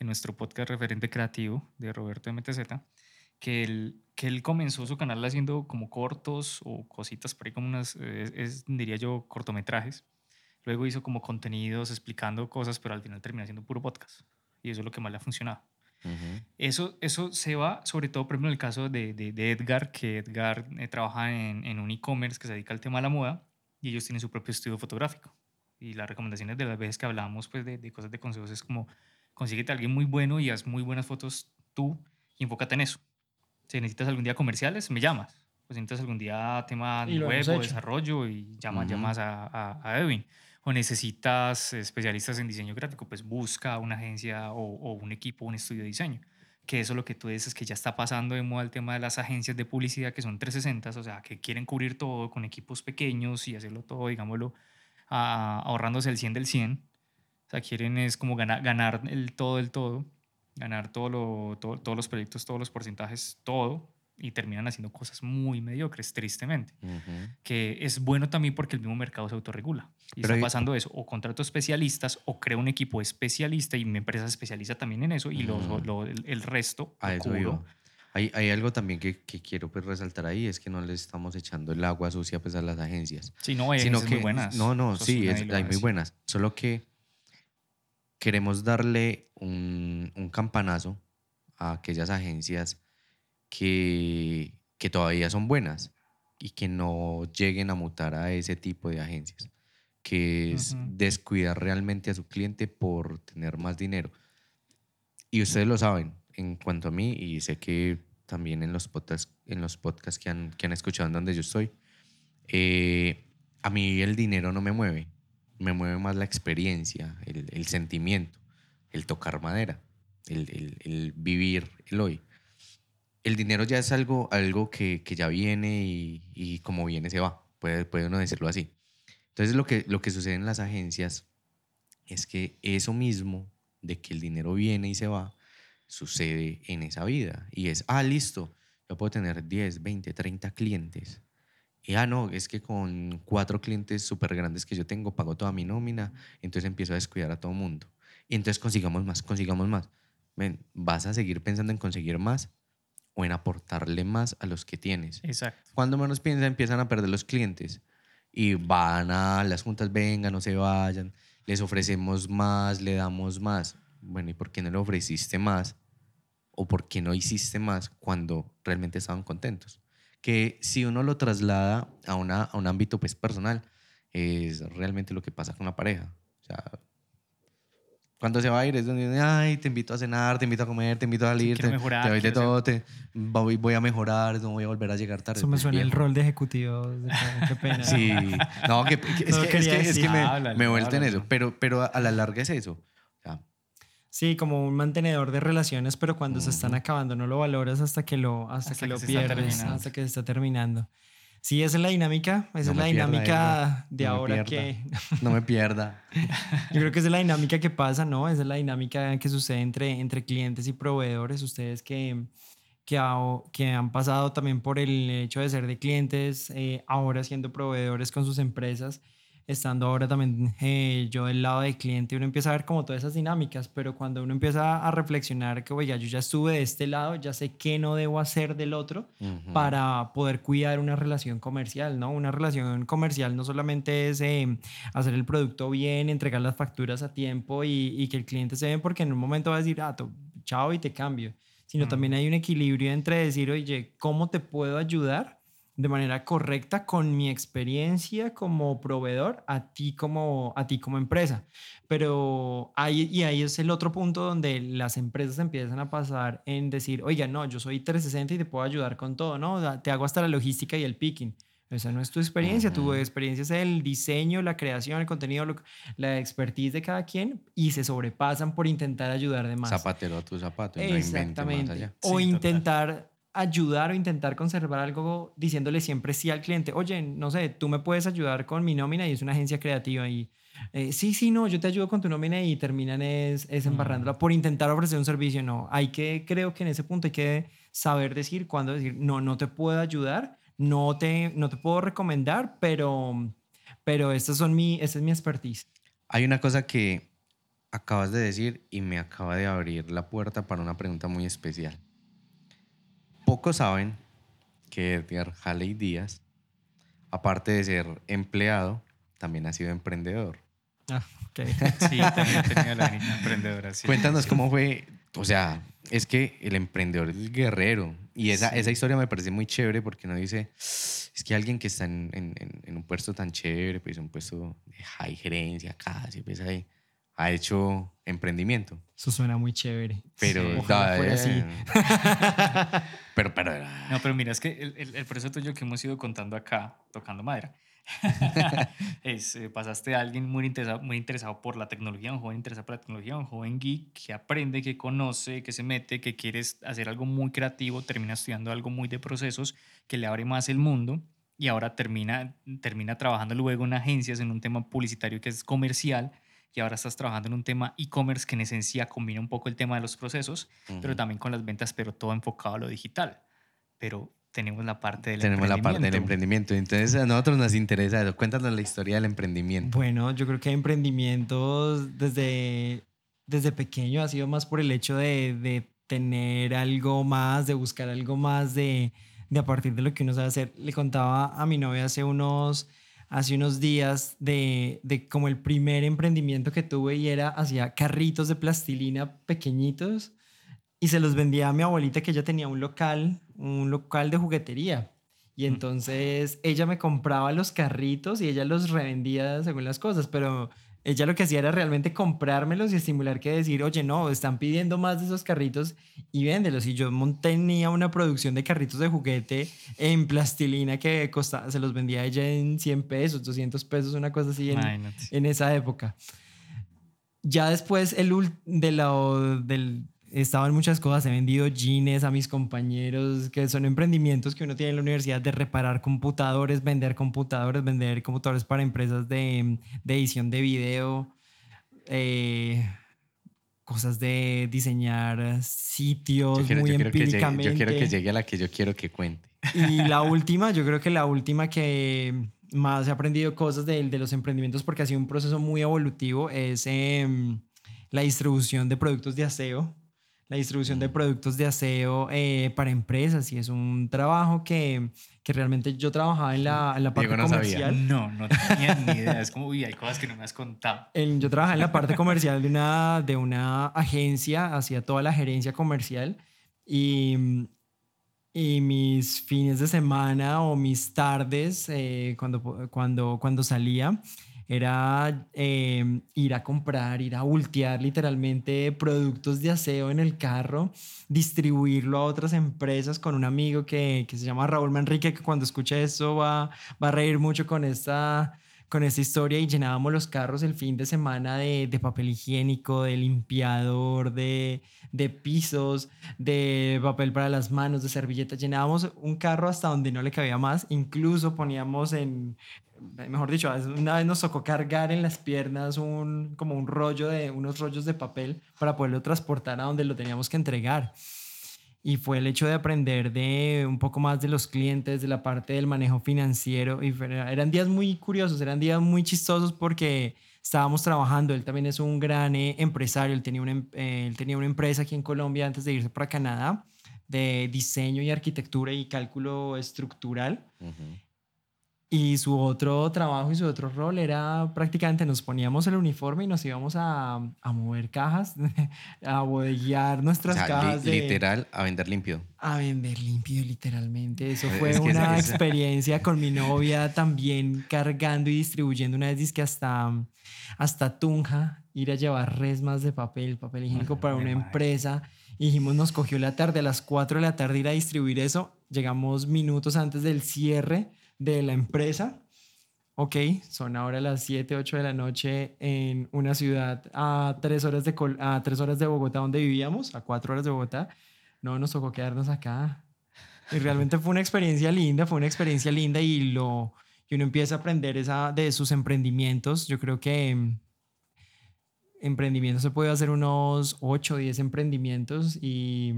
en nuestro podcast referente creativo de Roberto MTZ, que él, que él comenzó su canal haciendo como cortos o cositas por ahí como unas, es, diría yo, cortometrajes. Luego hizo como contenidos explicando cosas, pero al final termina siendo puro podcast. Y eso es lo que más le ha funcionado eso, eso se va, sobre todo, por ejemplo, en el caso de, de, Edgar, que Edgar eh, trabaja en, en un e-commerce que se dedica al tema de la moda y ellos tienen su propio estudio fotográfico. Y las recomendaciones de las veces que hablábamos pues, de, de cosas de consejos es como consíguete a alguien muy bueno y haz muy buenas fotos tú y enfócate en eso. Si necesitas algún día comerciales, me llamas. Pues si necesitas algún día tema web o desarrollo y llamas, llamas a, a, a Edwin o necesitas especialistas en diseño gráfico, pues busca una agencia o, un equipo, un estudio de diseño. Que eso lo que tú dices que ya está pasando de moda el tema de las agencias de publicidad que son 360, o sea, que quieren cubrir todo con equipos pequeños y hacerlo todo, digámoslo, ahorrándose el 100 del 100. O sea, quieren es como ganar, ganar el todo del todo, ganar todo lo, todos los proyectos, todos los porcentajes, todo, y terminan haciendo cosas muy mediocres, tristemente. Que es bueno también porque el mismo mercado se autorregula. Y está pasando eso. O contrato especialistas o creo un equipo especialista y mi empresa se especializa también en eso y el, resto. A eso Hay, hay, algo también que, que, quiero pues, resaltar ahí, es que no le estamos echando el agua sucia pues, a las agencias. Sí, no, hay sino que, muy buenas. No, no, sí, hay muy buenas. Solo que queremos darle un, un campanazo a aquellas agencias que, que todavía son buenas y que no lleguen a mutar a ese tipo de agencias, que es descuidar realmente a su cliente por tener más dinero. Y ustedes lo saben, en cuanto a mí, y sé que también en los podcasts, en los podcasts que, han, que han escuchado en donde yo estoy, eh, a mí el dinero no me mueve, me mueve más la experiencia, el, el sentimiento, el tocar madera, el, el, el, vivir el hoy el dinero ya es algo, algo que, ya viene y, y, como viene se va, puede, puede uno decirlo así. Entonces lo que, lo que sucede en las agencias es que eso mismo de que el dinero viene y se va, sucede en esa vida. Y es, ah, listo, yo puedo tener 10, 20, 30 clientes. Y ah, no, es que con cuatro clientes súper grandes que yo tengo, pago toda mi nómina, entonces empiezo a descuidar a todo mundo. Y entonces consigamos más, consigamos más. Ven, vas a seguir pensando en conseguir más o en aportarle más a los que tienes. Exacto. Cuando menos piensan, empiezan a perder los clientes y van a las juntas, vengan, no se vayan, les ofrecemos más, le damos más. Bueno, ¿y por qué no le ofreciste más? ¿O por qué no hiciste más cuando realmente estaban contentos? Que si uno lo traslada a, una, a un ámbito pues, personal, es realmente lo que pasa con la pareja. O sea, cuando se va a ir es donde, ay, te invito a cenar, te invito a comer, te invito a salir, te, mejorar, te, doy de todo, te, voy, voy, a mejorar, no voy a volver a llegar tarde. Eso me suena el rol de ejecutivo, qué pena. Sí, no, que, es, que, es, que, me, me vuelten eso, pero, pero a la larga es eso. Sí, como un mantenedor de relaciones, pero cuando se están acabando no lo valoras hasta que lo, hasta, que, lo pierdes, hasta que se está terminando. Sí, esa es la dinámica, esa es la dinámica de ahora que... no me [laughs] pierda. Yo creo que esa es la dinámica que pasa, ¿no? Esa es la dinámica que sucede entre, entre clientes y proveedores. Ustedes que, que, que han pasado también por el hecho de ser de clientes, eh, ahora siendo proveedores con sus empresas estando ahora también eh, yo del lado del cliente, uno empieza a ver como todas esas dinámicas, pero cuando uno empieza a reflexionar que, oiga, yo ya estuve de este lado, ya sé qué no debo hacer del otro para poder cuidar una relación comercial, ¿no? Una relación comercial no solamente es eh, hacer el producto bien, entregar las facturas a tiempo y, y, que el cliente se ve porque en un momento va a decir, ah, chao y te cambio, sino también hay un equilibrio entre decir, oye, ¿cómo te puedo ayudar? De manera correcta con mi experiencia como proveedor a ti como, a ti como empresa. Pero ahí, y ahí es el otro punto donde las empresas empiezan a pasar en decir, oiga, no, yo soy 360 y te puedo ayudar con todo, ¿no? Te hago hasta la logística y el picking. Esa no es tu experiencia, tu experiencia es el diseño, la creación, el contenido, la expertise de cada quien y se sobrepasan por intentar ayudar de más. Zapatero a tu zapato. Exactamente. o intentar ayudar o intentar conservar algo diciéndole siempre sí al cliente. Oye, no sé, tú me puedes ayudar con mi nómina y es una agencia creativa y eh, sí, sí, no, yo te ayudo con tu nómina y terminan es, es embarrándola por intentar ofrecer un servicio. No, hay que, creo que en ese punto hay que saber decir cuándo decir, no, no te puedo ayudar, no te, no te puedo recomendar, pero, pero estas son mi, esta es mi expertise. Hay una cosa que acabas de decir y me acaba de abrir la puerta para una pregunta muy especial. Pocos saben que Edgar Halley Díaz, aparte de ser empleado, también ha sido emprendedor. Ah, ok. Sí, también tenía la emprendedora. Cuéntanos cómo fue, o sea, es que el emprendedor es guerrero. Y esa, esa historia me parece muy chévere porque uno dice, es que alguien que está en, en, en un puesto tan chévere, pues un puesto de high gerencia, casi, pues ahí ha hecho emprendimiento. Eso suena muy chévere. Pero, así. [laughs] pero, pero. No, pero mira, es que el, el, proceso tuyo que hemos ido contando acá, tocando madera, [laughs] es, eh, pasaste a alguien muy interesado, muy interesado por la tecnología, un joven interesado por la tecnología, un joven geek que aprende, que conoce, que se mete, que quiere hacer algo muy creativo, termina estudiando algo muy de procesos, que le abre más el mundo y ahora termina, termina trabajando luego en agencias en un tema publicitario que es comercial y ahora estás trabajando en un tema e-commerce que en esencia combina un poco el tema de los procesos, pero también con las ventas, pero todo enfocado a lo digital. Pero tenemos la parte del tenemos la parte del emprendimiento. Entonces a nosotros nos interesa eso. Cuéntanos la historia del emprendimiento. Bueno, yo creo que emprendimientos desde, desde pequeño ha sido más por el hecho de, de tener algo más, de buscar algo más, de, de a partir de lo que uno sabe hacer. Le contaba a mi novia hace unos hace unos días de, de, como el primer emprendimiento que tuve y era hacía carritos de plastilina pequeñitos y se los vendía a mi abuelita que ella tenía un local, un local de juguetería. Y mm. entonces ella me compraba los carritos y ella los revendía según las cosas, pero ella lo que hacía era realmente comprármelos y estimular que decir, oye, no, están pidiendo más de esos carritos y véndelos. Y yo tenía una producción de carritos de juguete en plastilina que costaba, se los vendía ella en 100 pesos, 200 pesos, una cosa así en, en esa época. Ya después el, de la, del, estaban muchas cosas, he vendido jeans a mis compañeros, que son emprendimientos que uno tiene en la universidad de reparar computadores, vender computadores, vender computadores para empresas de, de edición de video, eh, cosas de diseñar sitios muy empíricamente. yo quiero que llegue a la que yo quiero que cuente. Y la [laughs] última, yo creo que la última que más he aprendido cosas de, de los emprendimientos porque ha sido un proceso muy evolutivo es em, la distribución de productos de aseo la distribución de productos de aseo eh, para empresas y es un trabajo que, que realmente yo trabajaba en la, en la parte no comercial. Sabía. No, no tenía ni idea. Es como, uy, hay cosas que no me has contado. yo trabajaba en la parte comercial de una, de una agencia, hacía toda la gerencia comercial y, y mis fines de semana o mis tardes, eh, cuando, cuando, cuando salía, era em, ir a comprar, ir a voltear literalmente productos de aseo en el carro, distribuirlo a otras empresas con un amigo que, que se llama Raúl Manrique, que cuando escuche eso va, va a reír mucho con esta, con esta historia y llenábamos los carros el fin de semana de, de papel higiénico, de limpiador, de, de, pisos, de papel para las manos, de servilletas. Llenábamos un carro hasta donde no le cabía más. Incluso poníamos en, mejor dicho, una vez nos tocó cargar en las piernas un, como un rollo de, unos rollos de papel para poderlo transportar a donde lo teníamos que entregar. Y fue el hecho de aprender de un poco más de los clientes, de la parte del manejo financiero. Y eran días muy curiosos, eran días muy chistosos porque estábamos trabajando. Él también es un gran eh, empresario. Él tenía, una, em, eh, él tenía una empresa aquí en Colombia antes de irse para Canadá de diseño y arquitectura y cálculo estructural. Y su otro trabajo y su otro rol era prácticamente nos poníamos el uniforme y nos íbamos a, a mover cajas, [laughs] a bodeguear nuestras cajas. literal, a vender limpio. A vender limpio, literalmente. Eso fue una experiencia con mi novia también cargando y distribuyendo una vez que hasta, hasta Tunja, ir a llevar resmas de papel, papel higiénico para una empresa. Y dijimos, nos cogió la tarde, a las 4 de la tarde ir a distribuir eso. Llegamos minutos antes del cierre de la empresa. Ok, son ahora las 7, 8 de la noche en una ciudad a 3 horas de, a tres horas de Bogotá donde vivíamos, a 4 horas de Bogotá. No, nos tocó quedarnos acá. Y realmente fue una experiencia linda, fue una experiencia linda y, lo, y uno empieza a aprender esa, de sus emprendimientos. Yo creo que mm, emprendimientos se puede hacer unos 8 o 10 emprendimientos y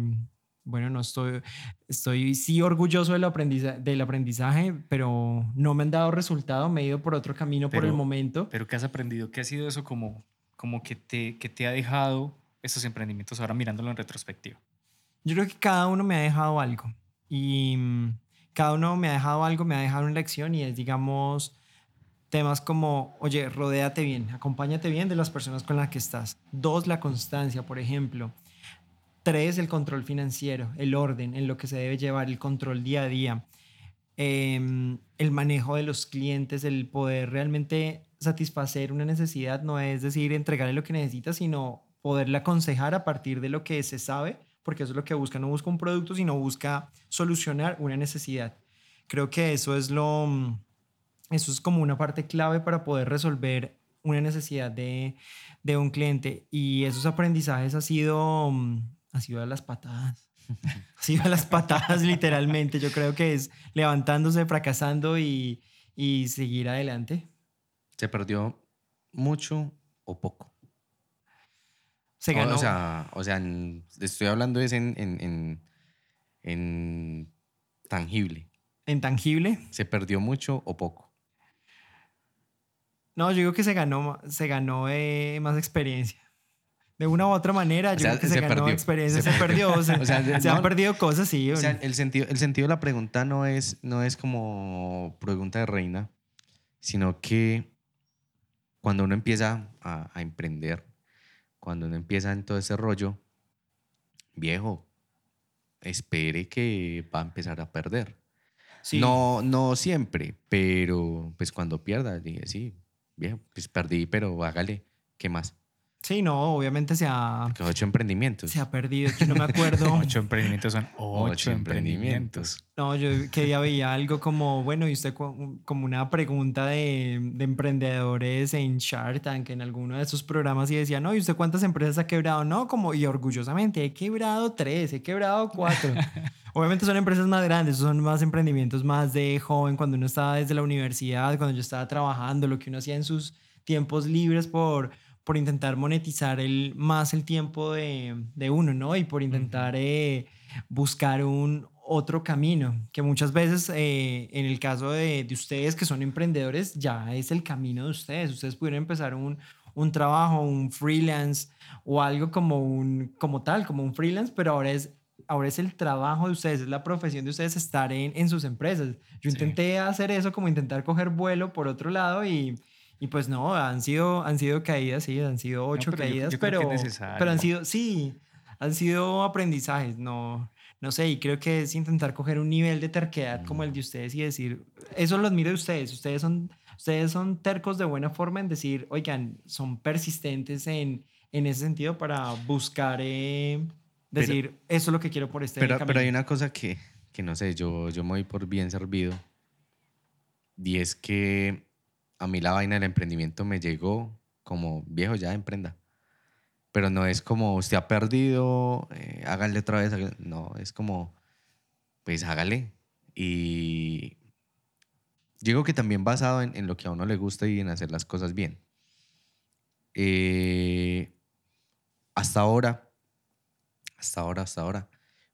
bueno, no estoy, estoy sí orgulloso del aprendizaje, del aprendizaje, pero no me han dado resultado, me he ido por otro camino por el momento. Pero ¿qué has aprendido? ¿Qué ha sido eso como, como que, te, que te ha dejado esos emprendimientos ahora mirándolo en retrospectiva? Yo creo que cada uno me ha dejado algo y mm, cada uno me ha dejado algo, me ha dejado una lección y es, digamos, temas como, oye, rodéate bien, acompáñate bien de las personas con las que estás. Dos, la constancia, por ejemplo. Tres, el control financiero, el orden en lo que se debe llevar, el control día a día, em, el manejo de los clientes, el poder realmente satisfacer una necesidad, no es decir, entregarle lo que necesita, sino poderle aconsejar a partir de lo que se sabe, porque eso es lo que busca, no busca un producto, sino busca solucionar una necesidad. Creo que eso es lo, eso es como una parte clave para poder resolver una necesidad de, de un cliente. Y esos aprendizajes ha sido ha sido a las patadas. ha sido a las patadas literalmente. Yo creo que es levantándose, fracasando y, y seguir adelante. Se perdió mucho o poco? Se ganó. O, sea, o sea, estoy hablando es en, en, en, tangible. ¿En tangible? ¿Se perdió mucho o poco? No, yo digo que se ganó, se ganó eh, más experiencia. De una u otra manera, yo creo que se, ganó experiencia, se, perdió, se, han perdido cosas, sí. O sea, el sentido, el sentido de la pregunta no es, no es como pregunta de reina, sino que cuando uno empieza a, a emprender, cuando uno empieza en todo ese rollo, viejo, espere que va a empezar a perder. No, no siempre, pero pues cuando pierda, dije, sí, viejo, pues perdí, pero hágale, ¿qué más? Sí, no, obviamente se ha... ocho emprendimientos. Se ha perdido, yo no me acuerdo. [laughs] ocho emprendimientos son ocho, emprendimientos. No, yo que ya veía algo como, bueno, y usted como una pregunta de, de, emprendedores en Shark Tank, en alguno de esos programas, y decía, no, ¿y usted cuántas empresas ha quebrado? No, como, y orgullosamente, he quebrado tres, he quebrado cuatro. [laughs] Obviamente son empresas más grandes, son más emprendimientos más de joven, cuando uno estaba desde la universidad, cuando yo estaba trabajando, lo que uno hacía en sus tiempos libres por por intentar monetizar el, más el tiempo de, de uno, ¿no? Y por intentar eh, buscar un otro camino, que muchas veces eh, en el caso de, de, ustedes que son emprendedores, ya es el camino de ustedes. Ustedes pudieron empezar un, un trabajo, un freelance o algo como, un, como tal, como un freelance, pero ahora es ahora es el trabajo de ustedes, es la profesión de ustedes estar en, en sus empresas. Yo intenté hacer eso, como intentar coger vuelo por otro lado y, y pues no, han sido, han sido caídas, sí, han sido ocho caídas, pero, pero han sido, sí, han sido aprendizajes, no, no sé, y creo que es intentar coger un nivel de terquedad como el de ustedes y decir, eso lo admiro de ustedes, ustedes son, ustedes son tercos de buena forma en decir, oigan, son persistentes en, en ese sentido para buscar, eh, decir, eso es lo que quiero por este pero, Pero hay una cosa que, que no sé, yo, yo me voy por bien servido, y es que a mí la vaina del emprendimiento me llegó como viejo ya emprenda. Pero no es como usted ha perdido, eh, hágale otra vez. No, es como, pues hágale. Y digo que también basado en, lo que a uno le gusta y en hacer las cosas bien. Eh, hasta ahora, hasta ahora, hasta ahora,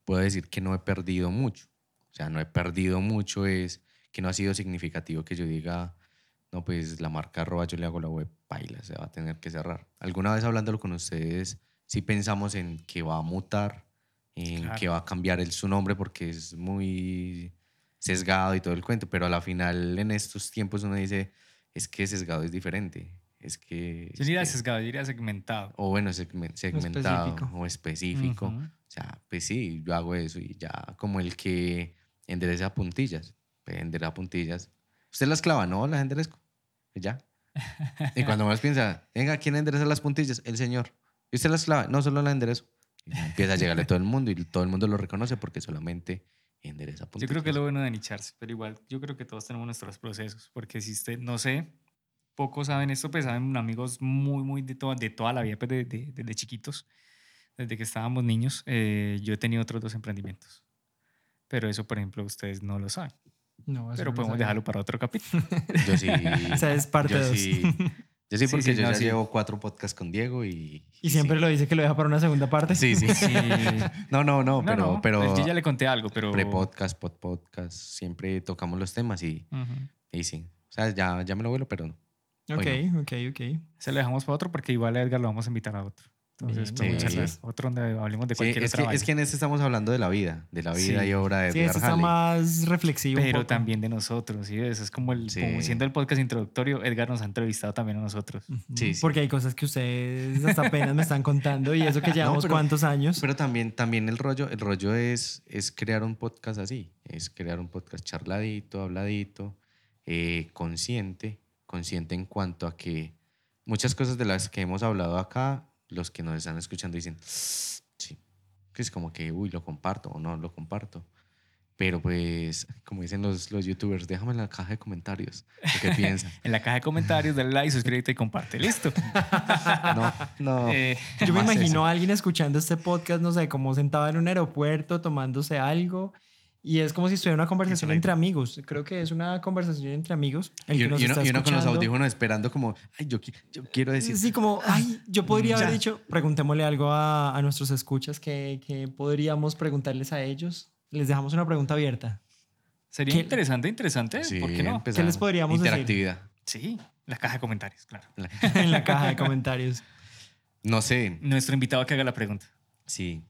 puedo decir que no he perdido mucho. O sea, no he perdido mucho es que no ha sido significativo que yo diga, no, pues la marca arroba yo le hago la web, baila, se va a tener que cerrar. Alguna vez hablándolo con ustedes, sí pensamos en que va a mutar, en que va a cambiar el, su nombre porque es muy sesgado y todo el cuento, pero a la final en estos tiempos uno dice, es que sesgado es diferente. Es que... Yo diría sesgado, yo diría segmentado. O bueno, segmentado o específico. O sea, pues sí, yo hago eso y ya como el que endereza puntillas. Pues endereza puntillas Usted las clava, no, las enderezco. Y ya. Y cuando más piensa, venga, ¿quién endereza las puntillas? El señor. Y usted las clava, no, solo la enderezo. Y empieza a llegarle a todo el mundo y todo el mundo lo reconoce porque solamente endereza puntillas. Yo creo que es lo bueno de nicharse, pero igual yo creo que todos tenemos nuestros procesos, porque si usted, no sé, pocos saben esto, pues saben amigos muy, muy de, toda, de toda la vida, pues desde de, chiquitos, desde que estábamos niños, eh, yo he tenido otros dos emprendimientos. Pero eso, por ejemplo, ustedes no lo saben. No, Pero podemos dejarlo para otro capítulo. Yo sí. [laughs] o sea, es parte yo de sí, Yo sí, porque yo ya llevo cuatro podcasts con Diego y... Y, siempre lo dice que lo deja para una segunda parte. Sí, sí. sí. [laughs] no, no, no, pero... pero pues yo ya le conté algo, pero... Pre-podcast, pod-podcast, siempre tocamos los temas y, y sí. O sea, ya, ya me lo vuelo, pero no. Ok, ok, ok. Se lo dejamos para otro porque igual a Edgar lo vamos a invitar a otro. Entonces, otro donde hablemos de cualquier es, que, es que en este estamos hablando de la vida, de la vida y obra de Sí, este está más reflexivo. Pero también de nosotros, ¿sí? Eso es como, el, siendo el podcast introductorio, Edgar nos ha entrevistado también a nosotros. Sí, Porque hay cosas que ustedes hasta apenas me están contando y eso que [laughs] llevamos cuántos años. Pero también, también el rollo, el rollo es, es crear un podcast así, es crear un podcast charladito, habladito, eh, consciente, consciente en cuanto a que muchas cosas de las que hemos hablado acá los que nos están escuchando dicen, sí, que es como que, uy, lo comparto o no lo comparto. Pero pues, como dicen los, los youtubers, déjame en la caja de comentarios qué [laughs] piensan. en la caja de comentarios, dale like, suscríbete y comparte. Listo. [laughs] no, no. Eh, yo me imagino a alguien escuchando este podcast, no sé, como sentado en un aeropuerto tomándose algo Y es como si estuviera una conversación entre amigos. Creo que es una conversación entre amigos. y, uno, con los audífonos esperando como, ay, yo, quiero decir. Sí, como, ay, yo podría haber dicho, preguntémosle algo a, a nuestros escuchas que, que, podríamos preguntarles a ellos. Les dejamos una pregunta abierta. Sería interesante, interesante. Sí, ¿Por qué no? ¿Qué les podríamos Interactividad. Sí, la caja de comentarios, claro. [laughs] [laughs] en la caja de comentarios. No sé. Nuestro invitado que haga la pregunta. Sí.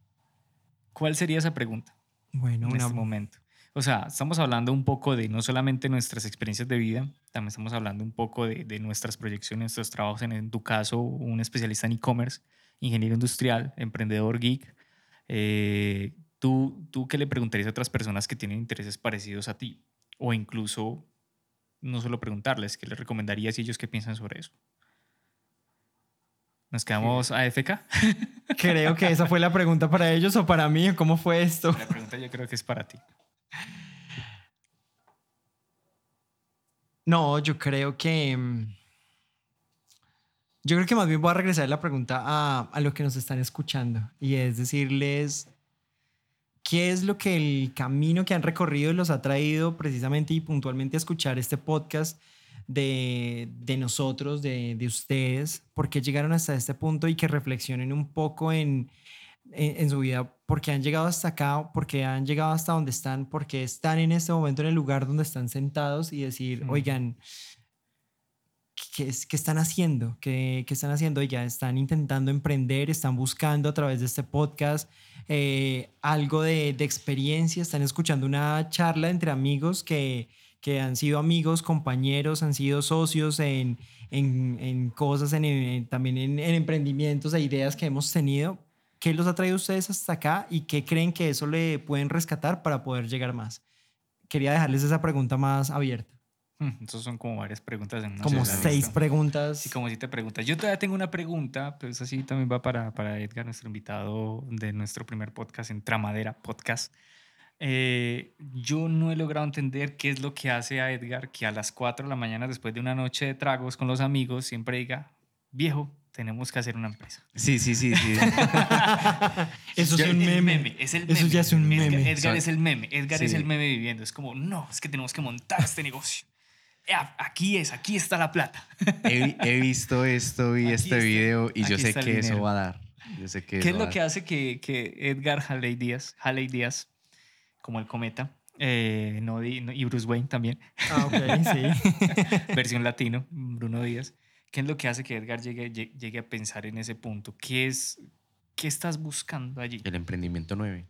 ¿Cuál sería esa pregunta? Bueno, en este momento. O sea, estamos hablando un poco de no solamente nuestras experiencias de vida, también estamos hablando un poco de, de nuestras proyecciones, nuestros trabajos. En, en, tu caso, un especialista en e-commerce, ingeniero industrial, emprendedor geek. Eh, ¿tú, ¿Tú qué le preguntarías a otras personas que tienen intereses parecidos a ti? O incluso, no solo preguntarles, ¿qué les recomendarías y ellos qué piensan sobre eso? ¿Nos quedamos AFK? [laughs] Creo que esa fue la pregunta para ellos o para mí. ¿Cómo fue esto? La pregunta yo creo que es para ti. No, yo creo que... Mm, yo creo que más bien voy a regresar la pregunta a, a lo que nos están escuchando y es decirles qué es lo que el camino que han recorrido los ha traído precisamente y puntualmente a escuchar este podcast de, de nosotros, de, de, ustedes, por qué llegaron hasta este punto y que reflexionen un poco en, en, su vida, por qué han llegado hasta acá, por qué han llegado hasta donde están, por qué están en este momento en el lugar donde están sentados y decir, oigan, ¿qué, ¿qué, están haciendo? ¿Qué, ¿Qué, están haciendo? Oigan, están intentando emprender, están buscando a través de este podcast eh, algo de, de experiencia, están escuchando una charla entre amigos que que han sido amigos, compañeros, han sido socios en, en, en cosas, en, también en, emprendimientos e ideas que hemos tenido. ¿Qué los ha traído ustedes hasta acá y qué creen que eso le pueden rescatar para poder llegar más? Quería dejarles esa pregunta más abierta. Hmm, Esas son como varias preguntas. En como seis preguntas. Sí, como si te preguntas. Yo todavía tengo una pregunta, pero esa sí también va para, para Edgar, nuestro invitado de nuestro primer podcast en Tramadera Podcast. Eh, yo no he logrado entender qué es lo que hace a Edgar que a las 4 de la mañana, después de una noche de tragos con los amigos, siempre diga, viejo, tenemos que hacer una empresa. Sí, sí, sí. sí. [laughs] Eso es un meme. Es el meme. Eso ya es un meme. Edgar, es el meme. Edgar es el meme viviendo. Es como, no, es que tenemos que montar este negocio. Eh, aquí es, aquí está la plata. He, visto esto y este video y yo sé que eso va a dar. Yo sé que ¿Qué es lo que hace que, que Edgar Halley Díaz, Halley Díaz como el cometa. Eh, no, y Bruce Wayne también. Ah, ok, [laughs] sí. Versión latino, Bruno Díaz. ¿Qué es lo que hace que Edgar llegue, llegue a pensar en ese punto? ¿Qué, es, ¿Qué estás buscando allí? El emprendimiento 9.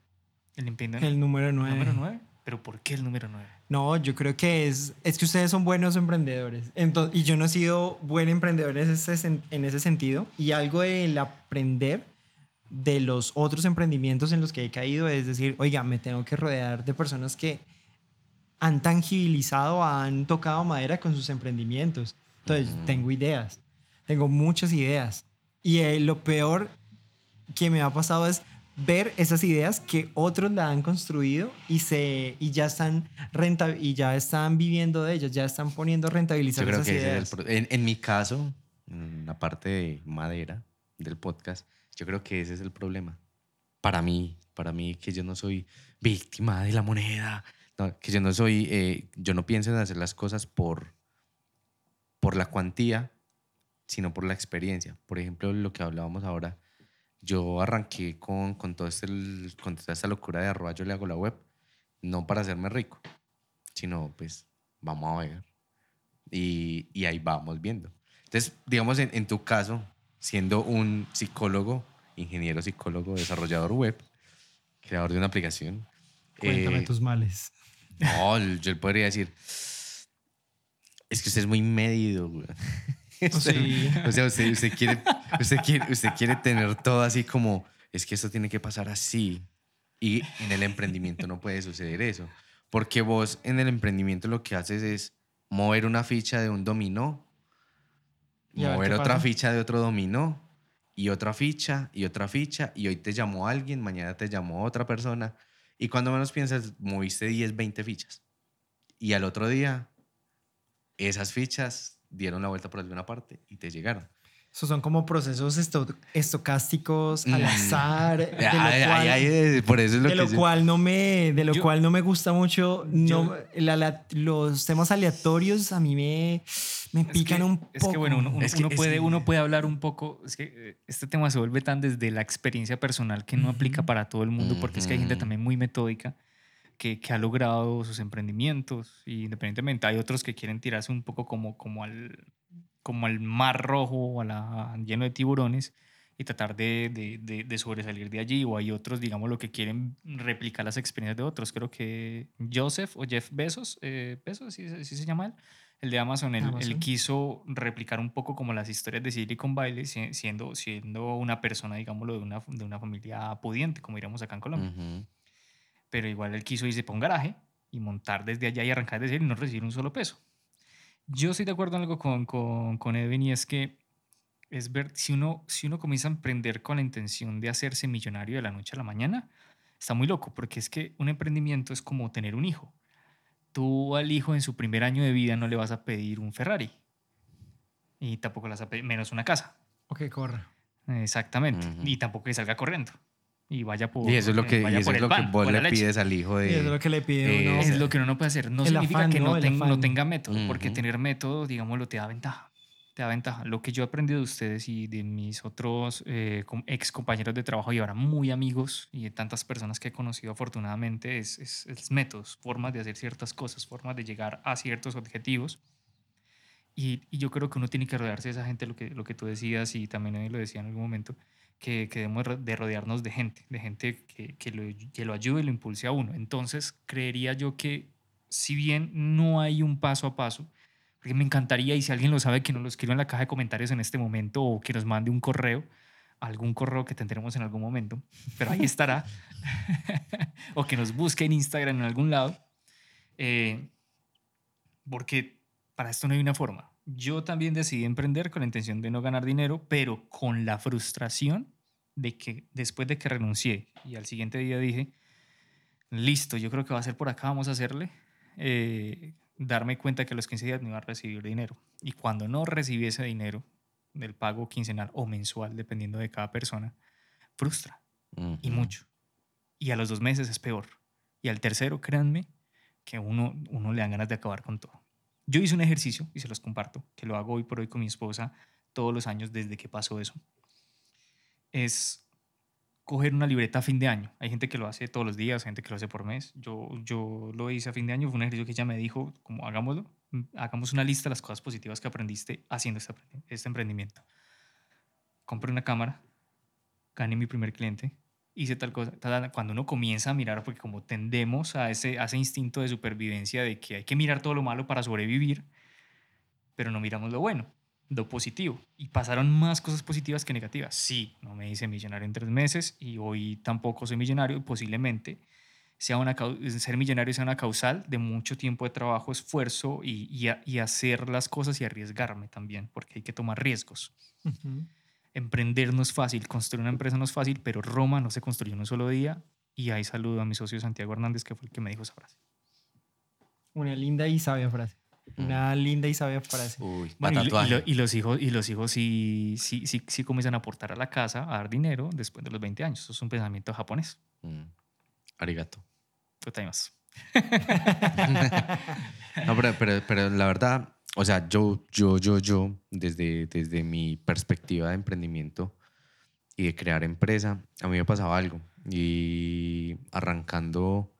El, emprendimiento, el número 9. ¿Número 9? ¿Pero por qué el número 9? No, yo creo que es, es que ustedes son buenos emprendedores. Entonces, y yo no he sido buen emprendedor en ese, en ese sentido. Y algo del aprender de los otros emprendimientos en los que he caído es decir, oiga, me tengo que rodear de personas que han tangibilizado, han tocado madera con sus emprendimientos. Entonces, tengo ideas, tengo muchas ideas. Y eh, lo peor que me ha pasado es ver esas ideas que otros la han construido y se y ya están renta y ya están viviendo de ellas, ya están poniendo rentabilizar Yo creo esas que ideas. en, en, mi caso, la parte de madera del podcast, yo creo que ese es el problema. Para mí, para mí, que yo no soy víctima de la moneda, que yo no soy, eh, yo no pienso en hacer las cosas por, por la cuantía, sino por la experiencia. Por ejemplo, lo que hablábamos ahora, yo arranqué con, con, todo este, con toda esta locura de arroba, yo le hago la web, no para hacerme rico, sino pues vamos a ver. Y, y ahí vamos viendo. Entonces, digamos, en, en tu caso, siendo un psicólogo, ingeniero psicólogo, desarrollador web, creador de una aplicación. Cuéntame eh, tus males. No, yo podría decir, es que usted es muy medido, güey. [laughs] Oh, sí. o sea, usted, quiere, usted, quiere, usted quiere tener todo así como, es que esto tiene que pasar así. Y en el emprendimiento no puede suceder eso. Porque vos en el emprendimiento lo que haces es mover una ficha de un dominó mover otra ficha de otro dominó y otra ficha y otra ficha y hoy te llamó alguien, mañana te llamó otra persona y cuando menos piensas, moviste 10, 20 fichas y al otro día esas fichas dieron la vuelta por alguna parte y te llegaron. Esos son como procesos estocásticos al mm. azar, de lo cual, por eso es lo de lo cual no me, de lo cual no me gusta mucho. No, los temas aleatorios a mí me, me pican un poco. Es que bueno, uno, puede, uno puede hablar un poco. Es que eh, este tema se vuelve tan desde la experiencia personal que no aplica para todo el mundo, porque es que hay gente también muy metódica. Que, que, ha logrado sus emprendimientos, y independientemente hay otros que quieren tirarse un poco como, como al, como al mar rojo, a la, lleno de tiburones, y tratar de, de, sobresalir de allí. O hay otros, digamos, lo que quieren replicar las experiencias de otros. Creo que Joseph o Jeff Bezos, eh, Bezos, ¿sí, se llama él, el de Amazon, él, quiso replicar un poco como las historias de Silicon Valley, siendo, siendo una persona, digámoslo, de una, de una familia pudiente, como diríamos acá en Colombia. Pero igual él quiso irse para un garaje y montar desde allá y arrancar desde él y no recibir un solo peso. Yo estoy de acuerdo en algo con, con, con Edwin y es que es ver, si uno, si uno comienza a emprender con la intención de hacerse millonario de la noche a la mañana, está muy loco, porque es que un emprendimiento es como tener un hijo. Tú al hijo en su primer año de vida no le vas a pedir un Ferrari y tampoco le vas a pedir menos una casa. Ok, corre. Exactamente. Y tampoco que salga corriendo y vaya por y eso es lo que, eso es lo que vos le pides al hijo de y eso es lo que le pide uno. es lo que uno no puede hacer. No significa que no, no, tenga método porque tener método digámoslo te da ventaja te da ventaja. Lo que yo he aprendido de ustedes y de mis otros eh, ex compañeros de trabajo y ahora muy amigos y de tantas personas que he conocido afortunadamente es, es, es métodos formas de hacer ciertas cosas formas de llegar a ciertos objetivos. Y, y, yo creo que uno tiene que rodearse de esa gente lo que, lo que tú decías y también lo decía en algún momento que, que debemos de rodearnos de gente, de gente que, que, lo, que lo ayude y lo impulse a uno. Entonces, creería yo que si bien no hay un paso a paso, porque me encantaría, y si alguien lo sabe, que nos lo escriba en la caja de comentarios en este momento o que nos mande un correo, algún correo que tendremos en algún momento, pero ahí estará, [laughs] o que nos busque en Instagram en algún lado, eh, porque para esto no hay una forma yo también decidí emprender con la intención de no ganar dinero, pero con la frustración de que después de que renuncié y al siguiente día dije, listo, yo creo que va a ser por acá, vamos a hacerle, eh, darme cuenta que a los 15 días no iba a recibir dinero. Y cuando no recibí ese dinero del pago quincenal o mensual, dependiendo de cada persona, frustra y mucho. Y a los dos meses es peor. Y al tercero, créanme, que uno, uno le dan ganas de acabar con todo. Yo hice un ejercicio y se los comparto, que lo hago hoy por hoy con mi esposa todos los años desde que pasó eso. Es coger una libreta a fin de año. Hay gente que lo hace todos los días, gente que lo hace por mes. Yo, yo lo hice a fin de año, fue un ejercicio que ella me dijo, como hagámoslo, mm, hagamos una lista de las cosas positivas que aprendiste haciendo este, este emprendimiento. Compré una cámara, gané mi primer cliente, hice tal cosa. Cuando uno comienza a mirar, porque como tendemos a ese, a ese instinto de supervivencia de que hay que mirar todo lo malo para sobrevivir, pero no miramos lo bueno, lo positivo. Y pasaron más cosas positivas que negativas. Sí, no me hice millonario en tres meses y hoy tampoco soy millonario. Posiblemente sea una, ser millonario sea una causal de mucho tiempo de trabajo, esfuerzo y, y, hacer las cosas y arriesgarme también, porque hay que tomar riesgos emprender no es fácil, construir una empresa no es fácil, pero Roma no se construyó en un solo día. Y ahí saludo a mi socio Santiago Hernández, que fue el que me dijo esa frase. Una linda y sabia frase. Mm. Una linda y sabia frase. Uy, y, los hijos, y los hijos sí, sí, sí, sí, comienzan a aportar a la casa, a dar dinero después de los 20 años. Eso es un pensamiento japonés. Mm. Arigato. más. [laughs] no, pero, pero, pero la verdad, o sea, yo, yo, yo, yo, desde, desde mi perspectiva de emprendimiento y de crear empresa, a mí me pasaba algo. Y arrancando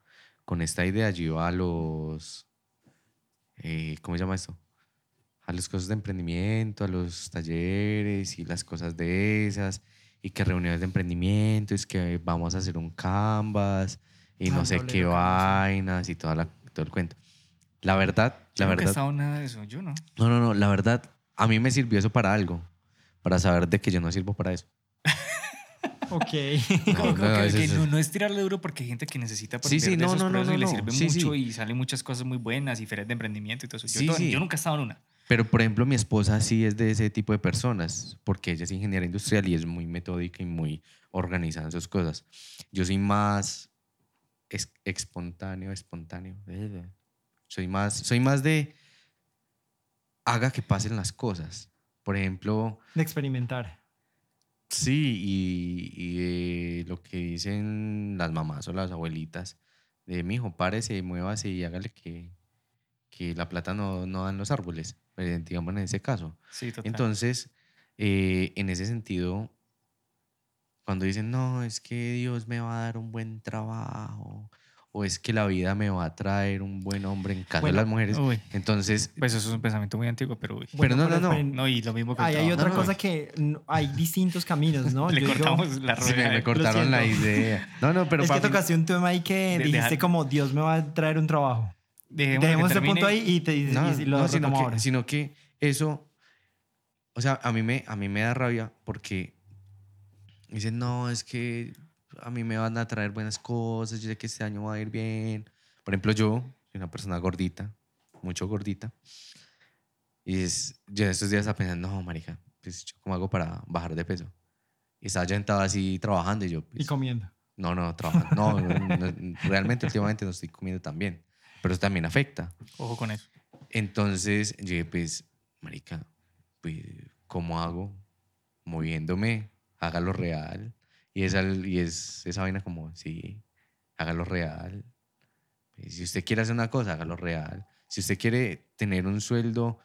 con esta idea, yo iba a los, eh, ¿cómo se llama esto? A las cosas de emprendimiento, a los talleres y las cosas de esas, y que reuniones de emprendimiento, es que vamos a hacer un canvas y no sé qué vainas y toda la, todo el cuento. La verdad, la verdad. No he estado nada de eso, yo no. No, no, no, la verdad, a mí me sirvió eso para algo, para saber de que yo no sirvo para eso. [laughs] ok. No, es tirarle duro porque hay gente que necesita aprender sí, sí, no, no, no, y le sirve mucho y salen muchas cosas muy buenas y ferias de emprendimiento y todo eso. Yo, yo nunca he estado en una. Pero, por ejemplo, mi esposa sí es de ese tipo de personas, porque ella es ingeniera industrial y es muy metódica y muy organizada en sus cosas. Yo soy más espontáneo, espontáneo. Soy más, soy más de haga que pasen las cosas. por ejemplo... De experimentar. Sí, y, y lo que dicen las mamás o las abuelitas, de mi hijo, párese, muévase y hágale que, que la plata no, no dan los árboles, eh, digamos en ese caso. Sí, total. Entonces, eh, en ese sentido, cuando dicen, no, es que Dios me va a dar un buen trabajo, o es que la vida me va a traer un buen hombre en caso de las mujeres. Entonces. Pues eso es un pensamiento muy antiguo, pero. Uy. Pero no, no, no. No, y lo mismo que. hay otra cosa que. hay distintos caminos, ¿no? [laughs] Le cortamos la rueda. Sí, me, cortaron la idea. No, no, pero. Es que tocaste un tema ahí que dijiste como Dios me va a traer un trabajo. Dejemos, ese punto ahí y, te, y lo no, sino que, sino que eso. O sea, a mí me, a mí me da rabia porque dicen, no, es que a mí me van a traer buenas cosas, yo sé que este año va a ir bien. Por ejemplo, yo soy una persona gordita, mucho gordita. Y es, yo estos días estaba pensando, no, marica, pues cómo hago para bajar de peso. Y estaba sentado así trabajando y yo... Pues, y comiendo. No, no, trabajando. No, realmente últimamente no estoy comiendo tan bien. Pero eso también afecta. Ojo con eso. Entonces, yo dije, pues, marica, pues, ¿cómo hago? Moviéndome, hágalo real. Y es, y es esa vaina como, sí, hágalo real. Si usted quiere hacer una cosa, hágalo real. Si usted quiere tener un sueldo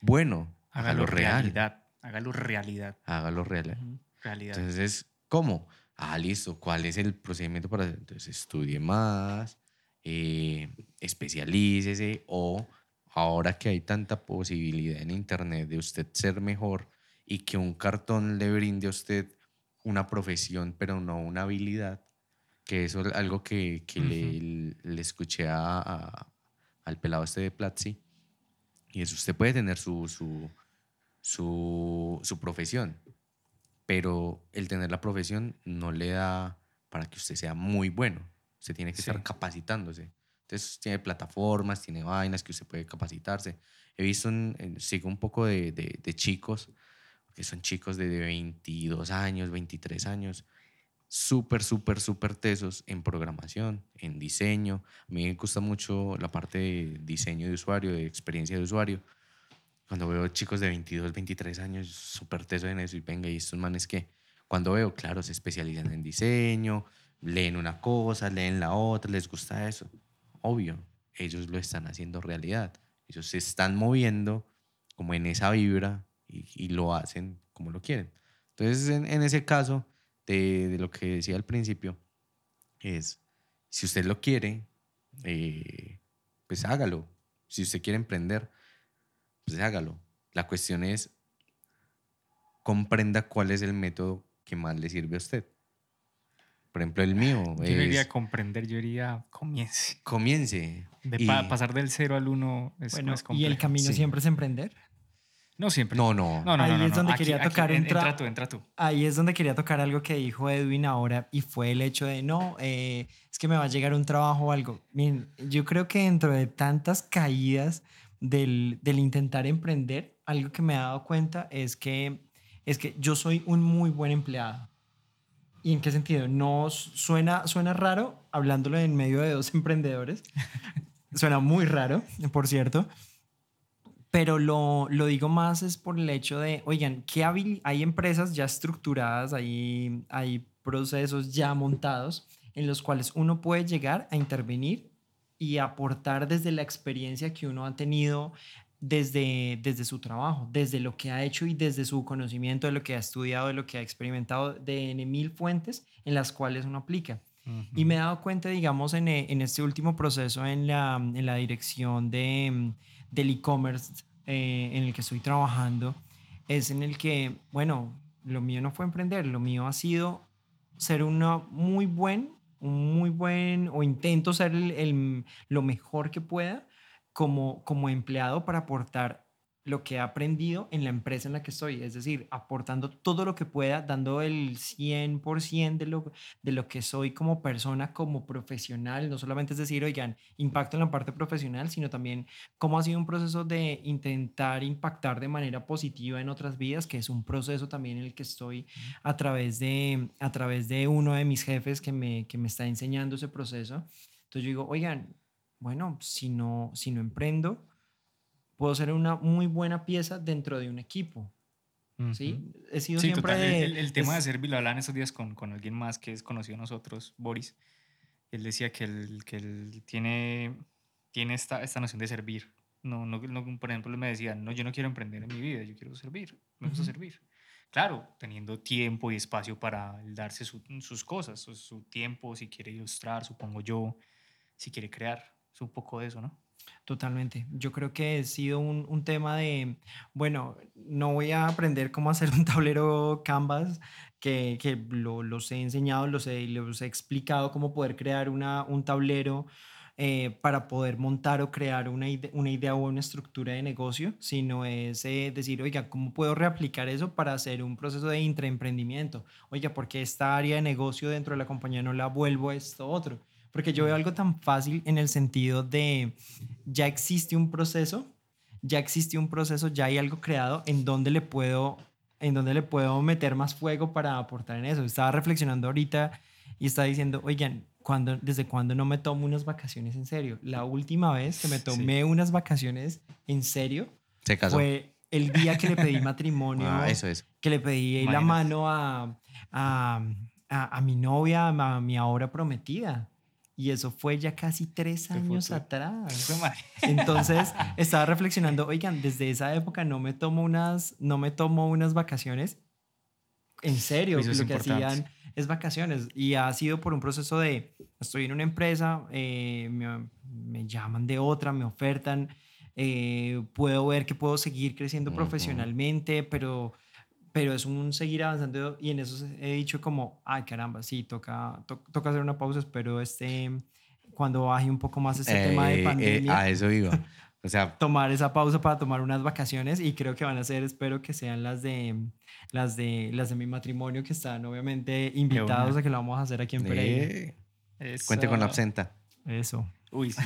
bueno, hágalo, real. Realidad. Hágalo realidad. Hágalo real. Realidad. Entonces, ¿cómo? Ah, listo. ¿Cuál es el procedimiento para hacer? Entonces, estudie más, eh, especialícese o ahora que hay tanta posibilidad en Internet de usted ser mejor y que un cartón le brinde a usted una profesión, pero no una habilidad, que eso es algo que, que le, le, escuché a, al pelado este de Platzi, y eso usted puede tener su, su, su, su profesión, pero el tener la profesión no le da para que usted sea muy bueno, usted tiene que estar capacitándose. Entonces tiene plataformas, tiene vainas que usted puede capacitarse. He visto, sigo un poco de, de, de chicos que son chicos de 22 años, 23 años, súper, súper, súper tesos en programación, en diseño. A mí me gusta mucho la parte de diseño de usuario, de experiencia de usuario. Cuando veo chicos de 22, 23 años súper tesos en eso y venga, y estos manes que cuando veo, claro, se especializan en diseño, leen una cosa, leen la otra, les gusta eso. Obvio, ellos lo están haciendo realidad. Ellos se están moviendo como en esa vibra y, lo hacen como lo quieren. Entonces, en, ese caso de, de, lo que decía al principio, es, si usted lo quiere, eh, pues hágalo. Si usted quiere emprender, pues hágalo. La cuestión es, comprenda cuál es el método que más le sirve a usted. Por ejemplo, el mío. Yo diría comprender, yo diría comience. Comience. De pasar del cero al uno es bueno, ¿Y el camino siempre es emprender? No siempre. No, no. no, no ahí es donde quería tocar entra, tú, entra tú. Ahí es donde quería tocar algo que dijo Edwin ahora y fue el hecho de no, eh, es que me va a llegar un trabajo o algo. Miren, yo creo que dentro de tantas caídas del, del intentar emprender, algo que me he dado cuenta es que es que yo soy un muy buen empleado. ¿Y en qué sentido? No suena, suena raro hablándolo en medio de dos [laughs] emprendedores. suena muy raro, por cierto pero lo, lo, digo más es por el hecho de, oigan, ¿qué hay empresas ya estructuradas, hay, hay procesos ya montados en los cuales uno puede llegar a intervenir y aportar desde la experiencia que uno ha tenido desde, desde su trabajo, desde lo que ha hecho y desde su conocimiento de lo que ha estudiado, de lo que ha experimentado, de mil fuentes en las cuales uno aplica. Y me he dado cuenta, digamos, en, en este último proceso en la, en la dirección de del e-commerce eh, en el que estoy trabajando es en el que, bueno, lo mío no fue emprender, lo mío ha sido ser una muy buen, un muy buen, o intento ser el, lo mejor que pueda como, como empleado para aportar lo que he aprendido en la empresa en la que estoy, es decir, aportando todo lo que pueda, dando el 100% de lo, de lo que soy como persona, como profesional, no solamente es decir, oigan, impacto en la parte profesional, sino también cómo ha sido un proceso de intentar impactar de manera positiva en otras vidas, que es un proceso también en el que estoy a través de, a través de uno de mis jefes que me, que me está enseñando ese proceso. Entonces yo digo, oigan, bueno, si no, si no emprendo, puedo ser una muy buena pieza dentro de un equipo. ¿sí? He sido siempre... El, tema de servir, lo hablaba esos días con, con alguien más que es conocido a nosotros, Boris. Él decía que él, que él tiene, tiene esta, esta noción de servir. No, no, no, por ejemplo, él me decía, no, yo no quiero emprender en mi vida, yo quiero servir, me gusta servir. Claro, teniendo tiempo y espacio para darse sus cosas, su, su tiempo, si quiere ilustrar, supongo yo, si quiere crear. Es un poco de eso, ¿no? Totalmente. Yo creo que ha sido un, un, tema de, bueno, no voy a aprender cómo hacer [laughs] un tablero Canvas, que, que lo, los he enseñado, los he, los he explicado cómo poder crear una, un tablero eh, para poder montar o crear una, una idea o una estructura de negocio, sino es eh, decir, oiga, ¿cómo puedo reaplicar eso para hacer un proceso de intraemprendimiento? Oiga, ¿por qué esta área de negocio dentro de la compañía no la vuelvo a esto otro? Porque yo veo algo tan fácil en el sentido de ya existe un proceso, ya existe un proceso, ya hay algo creado en donde le puedo, en donde le puedo meter más fuego para aportar en eso. Estaba reflexionando ahorita y estaba diciendo, oigan, cuando, ¿desde cuándo no me tomo unas vacaciones en serio? La última vez que me tomé unas vacaciones en serio fue el día que le pedí matrimonio, ah, eso es. que le pedí la mano a, a, a, a mi novia, a mi ahora prometida. Y eso fue ya casi tres años atrás. [laughs] Entonces estaba reflexionando, oigan, desde esa época no me tomo unas, no me tomo unas vacaciones. En serio, lo que hacían es vacaciones. Y ha sido por un proceso de, estoy en una empresa, eh, me, me, llaman de otra, me ofertan, eh, puedo ver que puedo seguir creciendo profesionalmente, pero pero es un seguir avanzando y en eso he dicho como, ay caramba, sí, toca, toca hacer una pausa, espero este, cuando baje un poco más este tema de eh, pandemia. a eso digo. O sea, [laughs] tomar esa pausa para tomar unas vacaciones y creo que van a ser, espero que sean las de las de las de mi matrimonio que están obviamente invitados a que lo vamos a hacer aquí en Pereira. Cuente con la absenta. Eso. Uy, sí.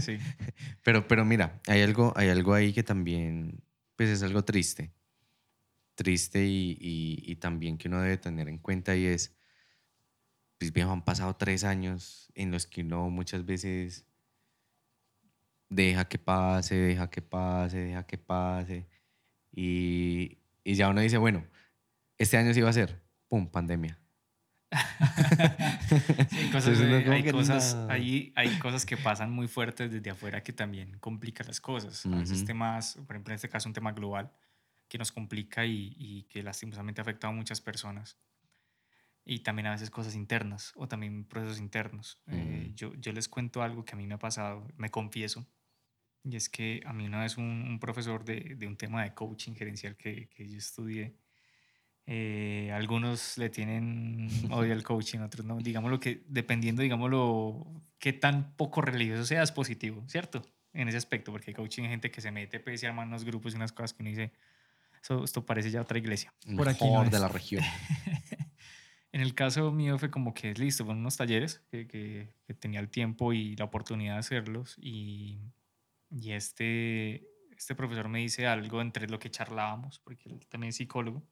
sí. [laughs] pero pero mira, hay algo hay algo ahí que también pues es algo triste triste y, y, también que uno debe tener en cuenta y es, pues bien, han pasado tres años en los que uno muchas veces deja que pase, deja que pase, deja que pase y, y ya uno dice, bueno, este año sí va a ser, ¡pum!, pandemia. [laughs] hay, cosas, hay, cosas, hay, hay, cosas, que pasan muy fuertes desde afuera que también complican las cosas. A veces temas, por ejemplo, en este caso un tema global, que nos complica y, que lastimosamente ha afectado a muchas personas. Y también a veces cosas internas o también procesos internos. Eh, yo, yo, les cuento algo que a mí me ha pasado, me confieso, y es que a mí una vez un, profesor de, de, un tema de coaching gerencial que, que yo estudié, eh, algunos le tienen odio al coaching, otros no. Digámoslo que dependiendo, digámoslo, qué tan poco religioso sea, es positivo, ¿cierto? En ese aspecto, porque hay coaching, hay gente que se mete, pues, y arma unos grupos y unas cosas que uno dice, esto parece ya otra iglesia. Por aquí no de la región. [laughs] en el caso mío fue como que listo, fueron unos talleres que, que, tenía el tiempo y la oportunidad de hacerlos y, y este, este profesor me dice algo entre lo que charlábamos, porque él también es psicólogo.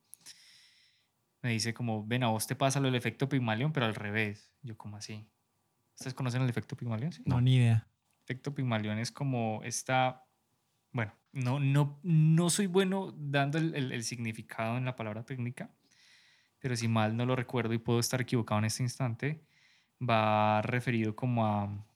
Me dice como, ven, a vos te pasa lo del efecto Pygmalion, pero al revés. Yo como así. ¿Ustedes conocen el efecto Pygmalion? No, ni idea. El efecto Pygmalion es como esta bueno, no, no, no soy bueno dando el, significado en la palabra técnica, pero si mal no lo recuerdo y puedo estar equivocado en este instante, va referido como, a,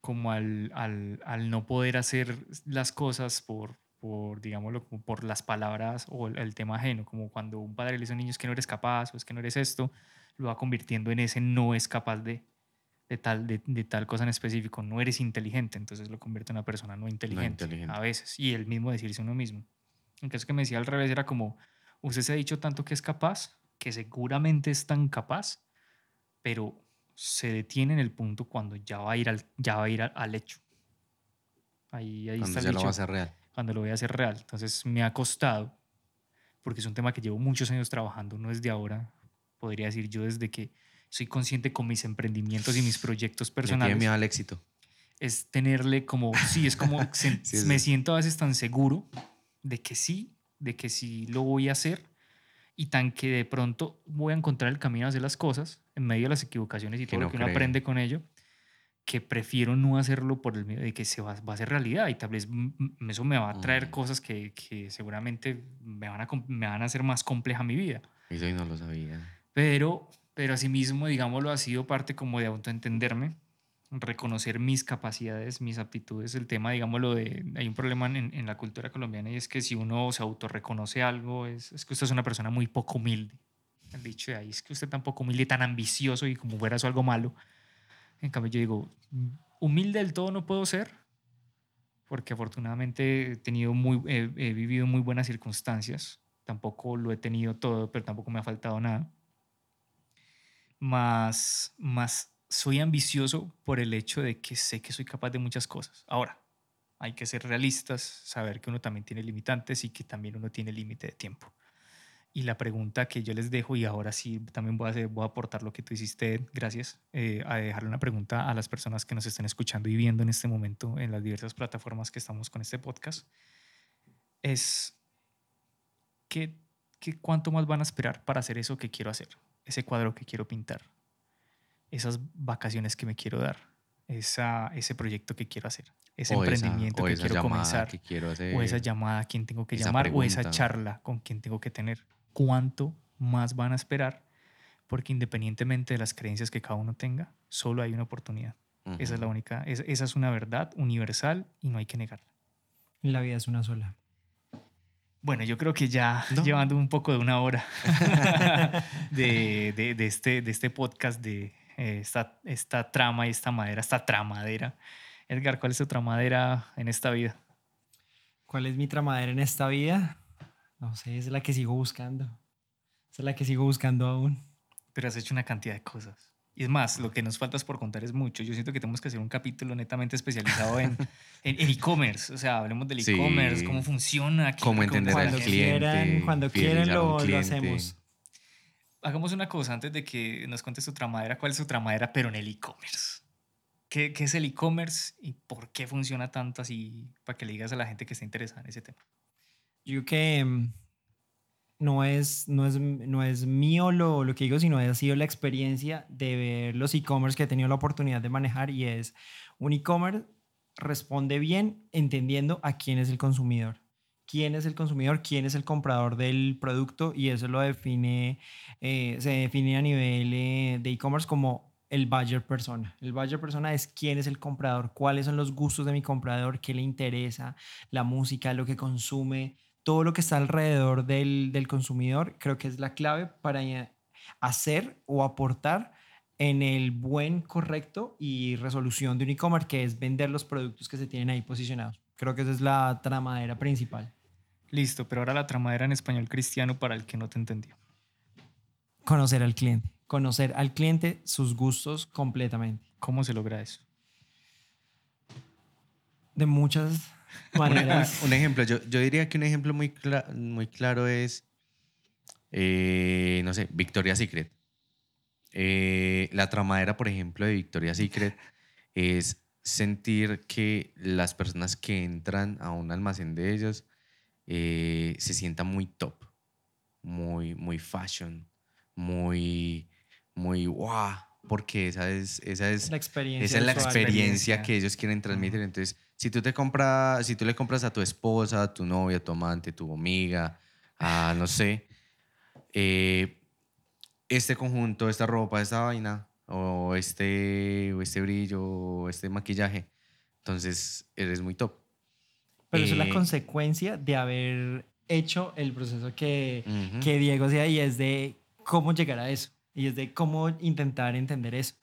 como al, al, no poder hacer las cosas por, por digámoslo, por las palabras o el, el, tema ajeno, como cuando un padre le dice a un niño es que no eres capaz o es que no eres esto, lo va convirtiendo en ese no es capaz de de tal, de, tal cosa en específico, no eres inteligente, entonces lo convierte en una persona no inteligente, a veces, y él mismo decirse uno mismo. En caso que me decía al revés, era como, usted se ha dicho tanto que es capaz, que seguramente es tan capaz, pero se detiene en el punto cuando ya va a ir al, ya va a ir al, hecho. Ahí, ahí cuando está lo va a hacer real. Cuando lo voy a hacer real. Entonces me ha costado, porque es un tema que llevo muchos años trabajando, no desde ahora, podría decir yo desde que soy consciente con mis emprendimientos y mis proyectos personales. Tiene miedo al éxito. Es tenerle como, sí, es como, [laughs] me siento a veces tan seguro de que sí, de que sí lo voy a hacer y tan que de pronto voy a encontrar el camino a hacer las cosas en medio de las equivocaciones y todo lo que uno aprende con ello, que prefiero no hacerlo por el miedo de que se va, va a hacer realidad y tal vez eso me va a traer mm. cosas que, que, seguramente me van, a, me van a hacer más compleja mi vida. Eso no lo sabía. Pero, pero asimismo, digámoslo, ha sido parte como de autoentenderme, reconocer mis capacidades, mis aptitudes. El tema, digámoslo, de, hay un problema en, la cultura colombiana y es que si uno se autorreconoce algo, es, es que usted es una persona muy poco humilde. El dicho de ahí es que usted tampoco humilde, tan ambicioso y como fuera eso algo malo. En cambio, yo digo, humilde del todo no puedo ser, porque afortunadamente he, tenido muy, he, vivido muy buenas circunstancias. Tampoco lo he tenido todo, pero tampoco me ha faltado nada. Más, más soy ambicioso por el hecho de que sé que soy capaz de muchas cosas. Ahora, hay que ser realistas, saber que uno también tiene limitantes y que también uno tiene límite de tiempo. Y la pregunta que yo les dejo, y ahora sí también voy a, hacer, voy a aportar lo que tú hiciste, gracias, eh, a dejarle una pregunta a las personas que nos estén escuchando y viendo en este momento en las diversas plataformas que estamos con este podcast, es ¿qué, qué, cuánto más van a esperar para hacer eso que quiero hacer, ese cuadro que quiero pintar, esas vacaciones que me quiero dar, esa, ese proyecto que quiero hacer, ese emprendimiento que quiero comenzar, o esa llamada a quien tengo que llamar, o esa charla con quien tengo que tener cuánto más van a esperar, porque independientemente de las creencias que cada uno tenga, solo hay una oportunidad. Esa es la única, esa es una verdad universal y no hay que negarla. La vida es una sola. Bueno, yo creo que ya llevando un poco de una hora [laughs] de, de, este, de este podcast, de eh, esta, esta trama y esta madera, esta tramadera. Edgar, ¿cuál es tu tramadera en esta vida? ¿Cuál es mi tramadera en esta vida? No sé, es la que sigo buscando. es la que sigo buscando aún. Pero has hecho una cantidad de cosas. Y es más, lo que nos falta por contar es mucho. Yo siento que tenemos que hacer un capítulo netamente especializado en [laughs] e-commerce. o sea, hablemos del e-commerce, cómo funciona. Cómo entender al cliente. Quieran, cuando quieran lo, hacemos. Hagamos una cosa antes de que nos cuentes su tramadera. ¿Cuál es su tramadera, pero en el e-commerce? ¿Qué, ¿Qué, es el e-commerce y por qué funciona tanto así para que le digas a la gente que está interesada en ese tema? Yo que mm, no es, no es, no es mío lo, lo que digo, sino ha sido la experiencia de ver los e-commerce que he tenido la oportunidad de manejar y es un e-commerce responde bien entendiendo a quién es el consumidor. Quién es el consumidor, quién es el comprador del producto y eso lo define, eh, se define a nivel eh, de e-commerce como el buyer persona. El buyer persona es quién es el comprador, cuáles son los gustos de mi comprador, qué le interesa, la música, lo que consume, todo lo que está alrededor del, del consumidor, creo que es la clave para hacer o aportar en el buen, correcto y resolución de un e-commerce, que es vender los productos que se tienen ahí posicionados. Creo que esa es la tramadera principal. Listo, pero ahora la tramadera en español cristiano para el que no te entendió. Conocer al cliente. Conocer al cliente, sus gustos completamente. ¿Cómo se logra eso? De muchas un ejemplo, yo, yo, diría que un ejemplo muy, muy claro es, eh, no sé, Victoria's Secret. Eh, la tramadera, por ejemplo, de Victoria's Secret es sentir que las personas que entran a un almacén de ellos eh, se sientan muy top, muy, muy fashion, muy, muy wow, porque esa es, esa es la experiencia, esa es la experiencia que ellos quieren transmitir. Entonces, si tú te compras, si tú le compras a tu esposa, a tu novia, a tu amante, a tu amiga, a no sé, eh, este conjunto, esta ropa, esta vaina, o este, o este brillo, o este maquillaje, entonces eres muy top. Pero eso es la eh, consecuencia de haber hecho el proceso que, que Diego hacía y es de cómo llegar a eso y es de cómo intentar entender eso.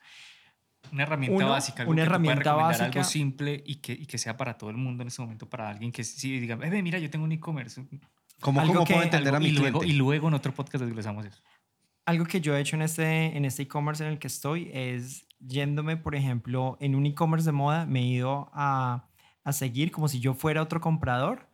Una herramienta básica, algo una que herramienta básica. algo simple y que, y que sea para todo el mundo en ese momento, para alguien que sí diga, eh, mira, yo tengo un e-commerce. ¿Cómo, ¿cómo puedo entender a mi y luego, y luego en otro podcast desglosamos eso. Algo que yo he hecho en este en este e-commerce en el que estoy es yéndome, por ejemplo, en un e-commerce de moda, me he ido a, a seguir como si yo fuera otro comprador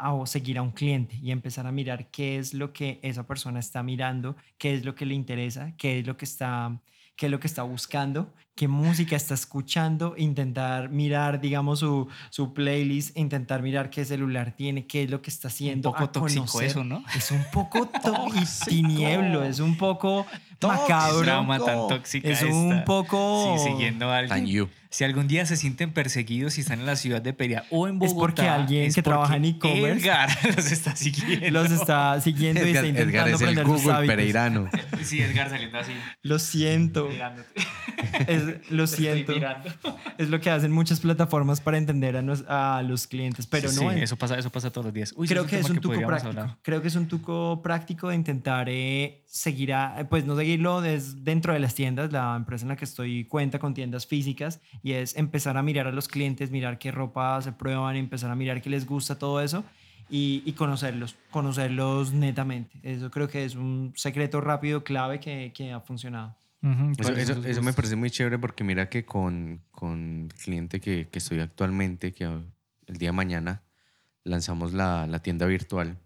a seguir a un cliente y empezar a mirar qué es lo que esa persona está mirando, qué es lo que le interesa, qué es lo que está qué es lo que está buscando, qué música está escuchando, intentar mirar, digamos, su, su playlist, intentar mirar qué celular tiene, qué es lo que está haciendo. Un poco tóxico eso, ¿no? Es un poco [laughs] tinieblo, es un poco macabro. Drama tan tóxica es un poco... Sí, siguiendo a alguien. Si algún día se sienten perseguidos y están en la ciudad de Peria o en Bogotá. Es porque alguien que trabaja en e-commerce. Edgar [laughs] los está siguiendo. Los está siguiendo y está intentando Edgar es el Google pereirano. [laughs] Sí, Edgar saliendo así. Lo siento. [laughs] lo siento. Es lo que hacen muchas plataformas para entender a, los clientes, pero no. eso pasa, eso pasa todos los días. creo que es un truco práctico. Creo que es un truco práctico de intentar eh, seguir, a, pues no seguirlo dentro de las tiendas. La empresa en la que estoy cuenta con tiendas físicas y es empezar a mirar a los clientes, mirar qué ropa se prueban, empezar a mirar qué les gusta, todo eso. Y, conocerlos, conocerlos netamente. Eso creo que es un secreto rápido, clave que, que ha funcionado eso, me parece muy chévere porque mira que con, con el cliente que, que, estoy actualmente, que el día de mañana lanzamos la, la tienda virtual,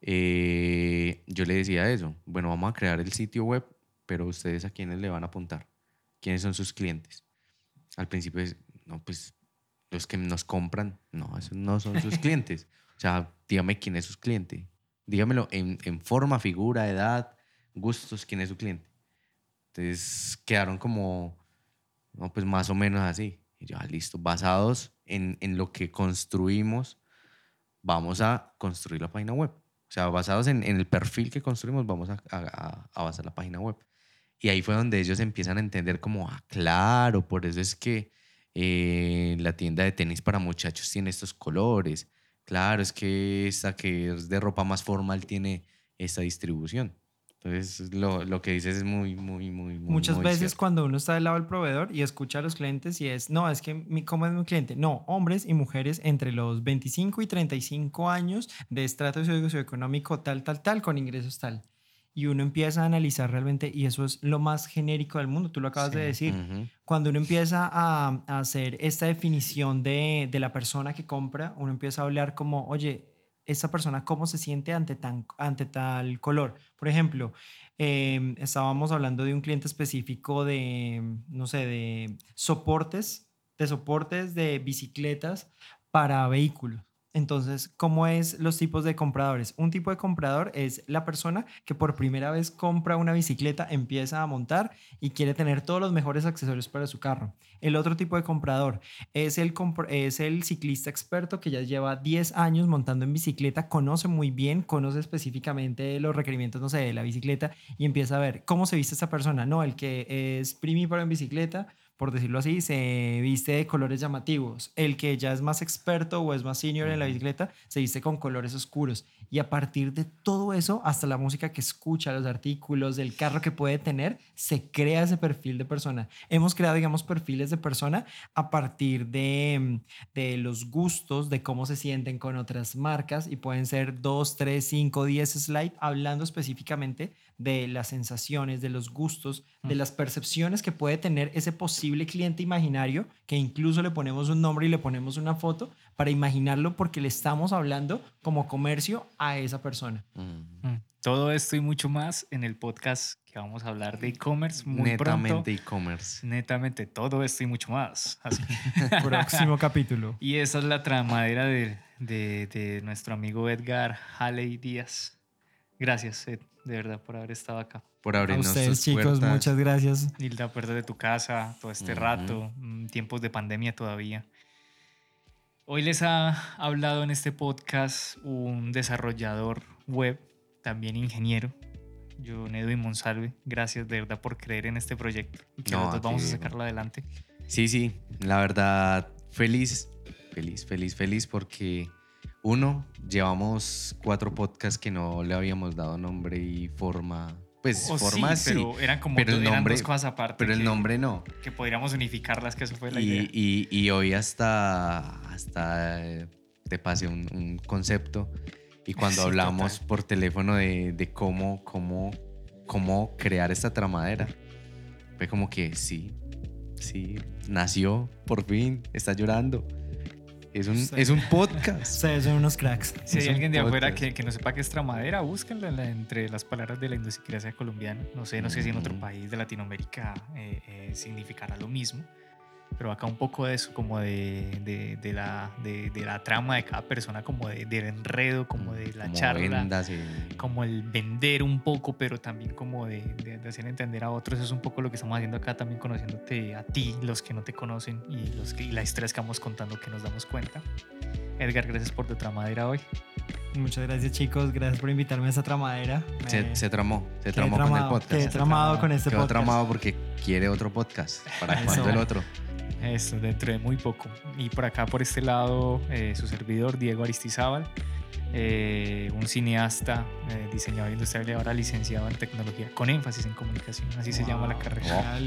eh, yo le decía eso, bueno, vamos a crear el sitio web, pero ustedes a quiénes le van a apuntar, quiénes son sus clientes. Al principio es, no, pues los que nos compran, no, esos no son sus [laughs] clientes. O sea, dígame quién es su cliente. Dígamelo en, en forma, figura, edad, gustos, quién es su cliente. Entonces quedaron como, no, pues más o menos así. Y yo, ah, listo, basados en, en, lo que construimos, vamos a construir la página web. O sea, basados en, en el perfil que construimos, vamos a, a, a, basar la página web. Y ahí fue donde ellos empiezan a entender como, ah, claro, por eso es que eh, la tienda de tenis para muchachos tiene estos colores. Claro, es que esta que es de ropa más formal tiene esta distribución. Entonces, lo, lo, que dices es muy, muy, muy, muy Muchas veces cuando uno está del lado del proveedor y escucha a los clientes y es, no, es que, mi, ¿cómo es mi cliente? No, hombres y mujeres entre los 25 y 35 años de estrato socioeconómico tal, tal, tal, con ingresos tal. Y uno empieza a analizar realmente, y eso es lo más genérico del mundo, tú lo acabas de decir. Cuando uno empieza a, a, hacer esta definición de, de la persona que compra, uno empieza a hablar como, oye, esa persona cómo se siente ante, tan, ante tal color. Por ejemplo, em, estábamos hablando de un cliente específico de, no sé, de soportes, de soportes de bicicletas para vehículos. Entonces, ¿cómo es los tipos de compradores? Un tipo de comprador es la persona que por primera vez compra una bicicleta, empieza a montar y quiere tener todos los mejores accesorios para su carro. El otro tipo de comprador es el, es el ciclista experto que ya lleva 10 años montando en bicicleta, conoce muy bien, conoce específicamente los requerimientos, no sé, de la bicicleta y empieza a ver cómo se viste esa persona. No, el que es primíparo en bicicleta por decirlo así, se viste de colores llamativos. El que ya es más experto o es más senior en la bicicleta se viste con colores oscuros. Y a partir de todo eso, hasta la música que escucha, los artículos, del carro que puede tener, se crea ese perfil de persona. Hemos creado, digamos, perfiles de persona a partir de, de los gustos, de cómo se sienten con otras marcas y pueden ser 2, 3, 5, 10 slides hablando específicamente de las sensaciones, de los gustos, de las percepciones que puede tener ese posible cliente imaginario, que incluso le ponemos un nombre y le ponemos una foto para imaginarlo porque le estamos hablando como comercio a esa persona. Mm. Todo esto y mucho más en el podcast que vamos a hablar de e-commerce muy Netamente e-commerce. Netamente todo esto y mucho más. [laughs] Próximo capítulo. [laughs] Y esa es la tramadera de, de, de nuestro amigo Edgar Halley Díaz. Gracias, Ed de verdad, por haber estado acá. Por abrirnos A ustedes, chicos, muchas gracias. Y la puerta de tu casa todo este rato, mm, tiempos de pandemia todavía. Hoy les ha hablado en este podcast un desarrollador web, también ingeniero, John Edwin Monsalve. Gracias de verdad por creer en este proyecto y que nosotros vamos a sacarlo adelante. Sí, sí, la verdad, feliz, feliz, feliz, feliz porque uno, llevamos cuatro podcasts que no le habíamos dado nombre y forma. Pues oh, forma sí, pero eran como pero el nombre, dos cosas aparte. Pero el nombre no. Que podríamos unificarlas, que eso fue la y, idea. Y, y, hoy hasta, hasta eh, te pasé un, concepto y cuando [laughs] hablamos por teléfono de, de, cómo, cómo, cómo crear esta tramadera, fue como que sí, sí, nació, por fin, está llorando Es un, es un podcast. Ustedes son unos cracks. Si hay alguien de afuera que, que, no sepa qué es tramadera, búsquenlo entre las palabras de la industria colombiana. No sé, no sé si en otro mm. país de Latinoamérica eh, eh, significará lo mismo pero acá un poco de eso, como de, de, la, de, la trama de cada persona, como del enredo, como de la charla, como el vender un poco, pero también como de, hacer entender a otros. Eso es un poco lo que estamos haciendo acá, también conociéndote a ti, los que no te conocen y, los que, y la historia que vamos contando que nos damos cuenta. Edgar, gracias por tu tramadera hoy. Muchas gracias chicos, gracias por invitarme a esta tramadera. Se, se tramó, se tramó con el podcast. Quedé tramado con este Quedó podcast. tramado porque quiere otro podcast. ¿Para [laughs] cuándo el otro? Eso, dentro de muy poco. Y por acá, por este lado, eh, su servidor, Diego Aristizábal, eh, un cineasta, eh, diseñador industrial y ahora licenciado en tecnología, con énfasis en comunicación, así se llama la carrera.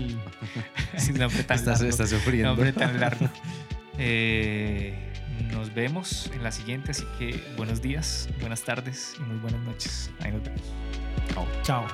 [laughs] Sin nombre tan largo. Está sufriendo. Nombre tan [laughs] largo. nos vemos en la siguiente, así que buenos días, buenas tardes y muy buenas noches. Ahí nos vemos. Chao. Chao.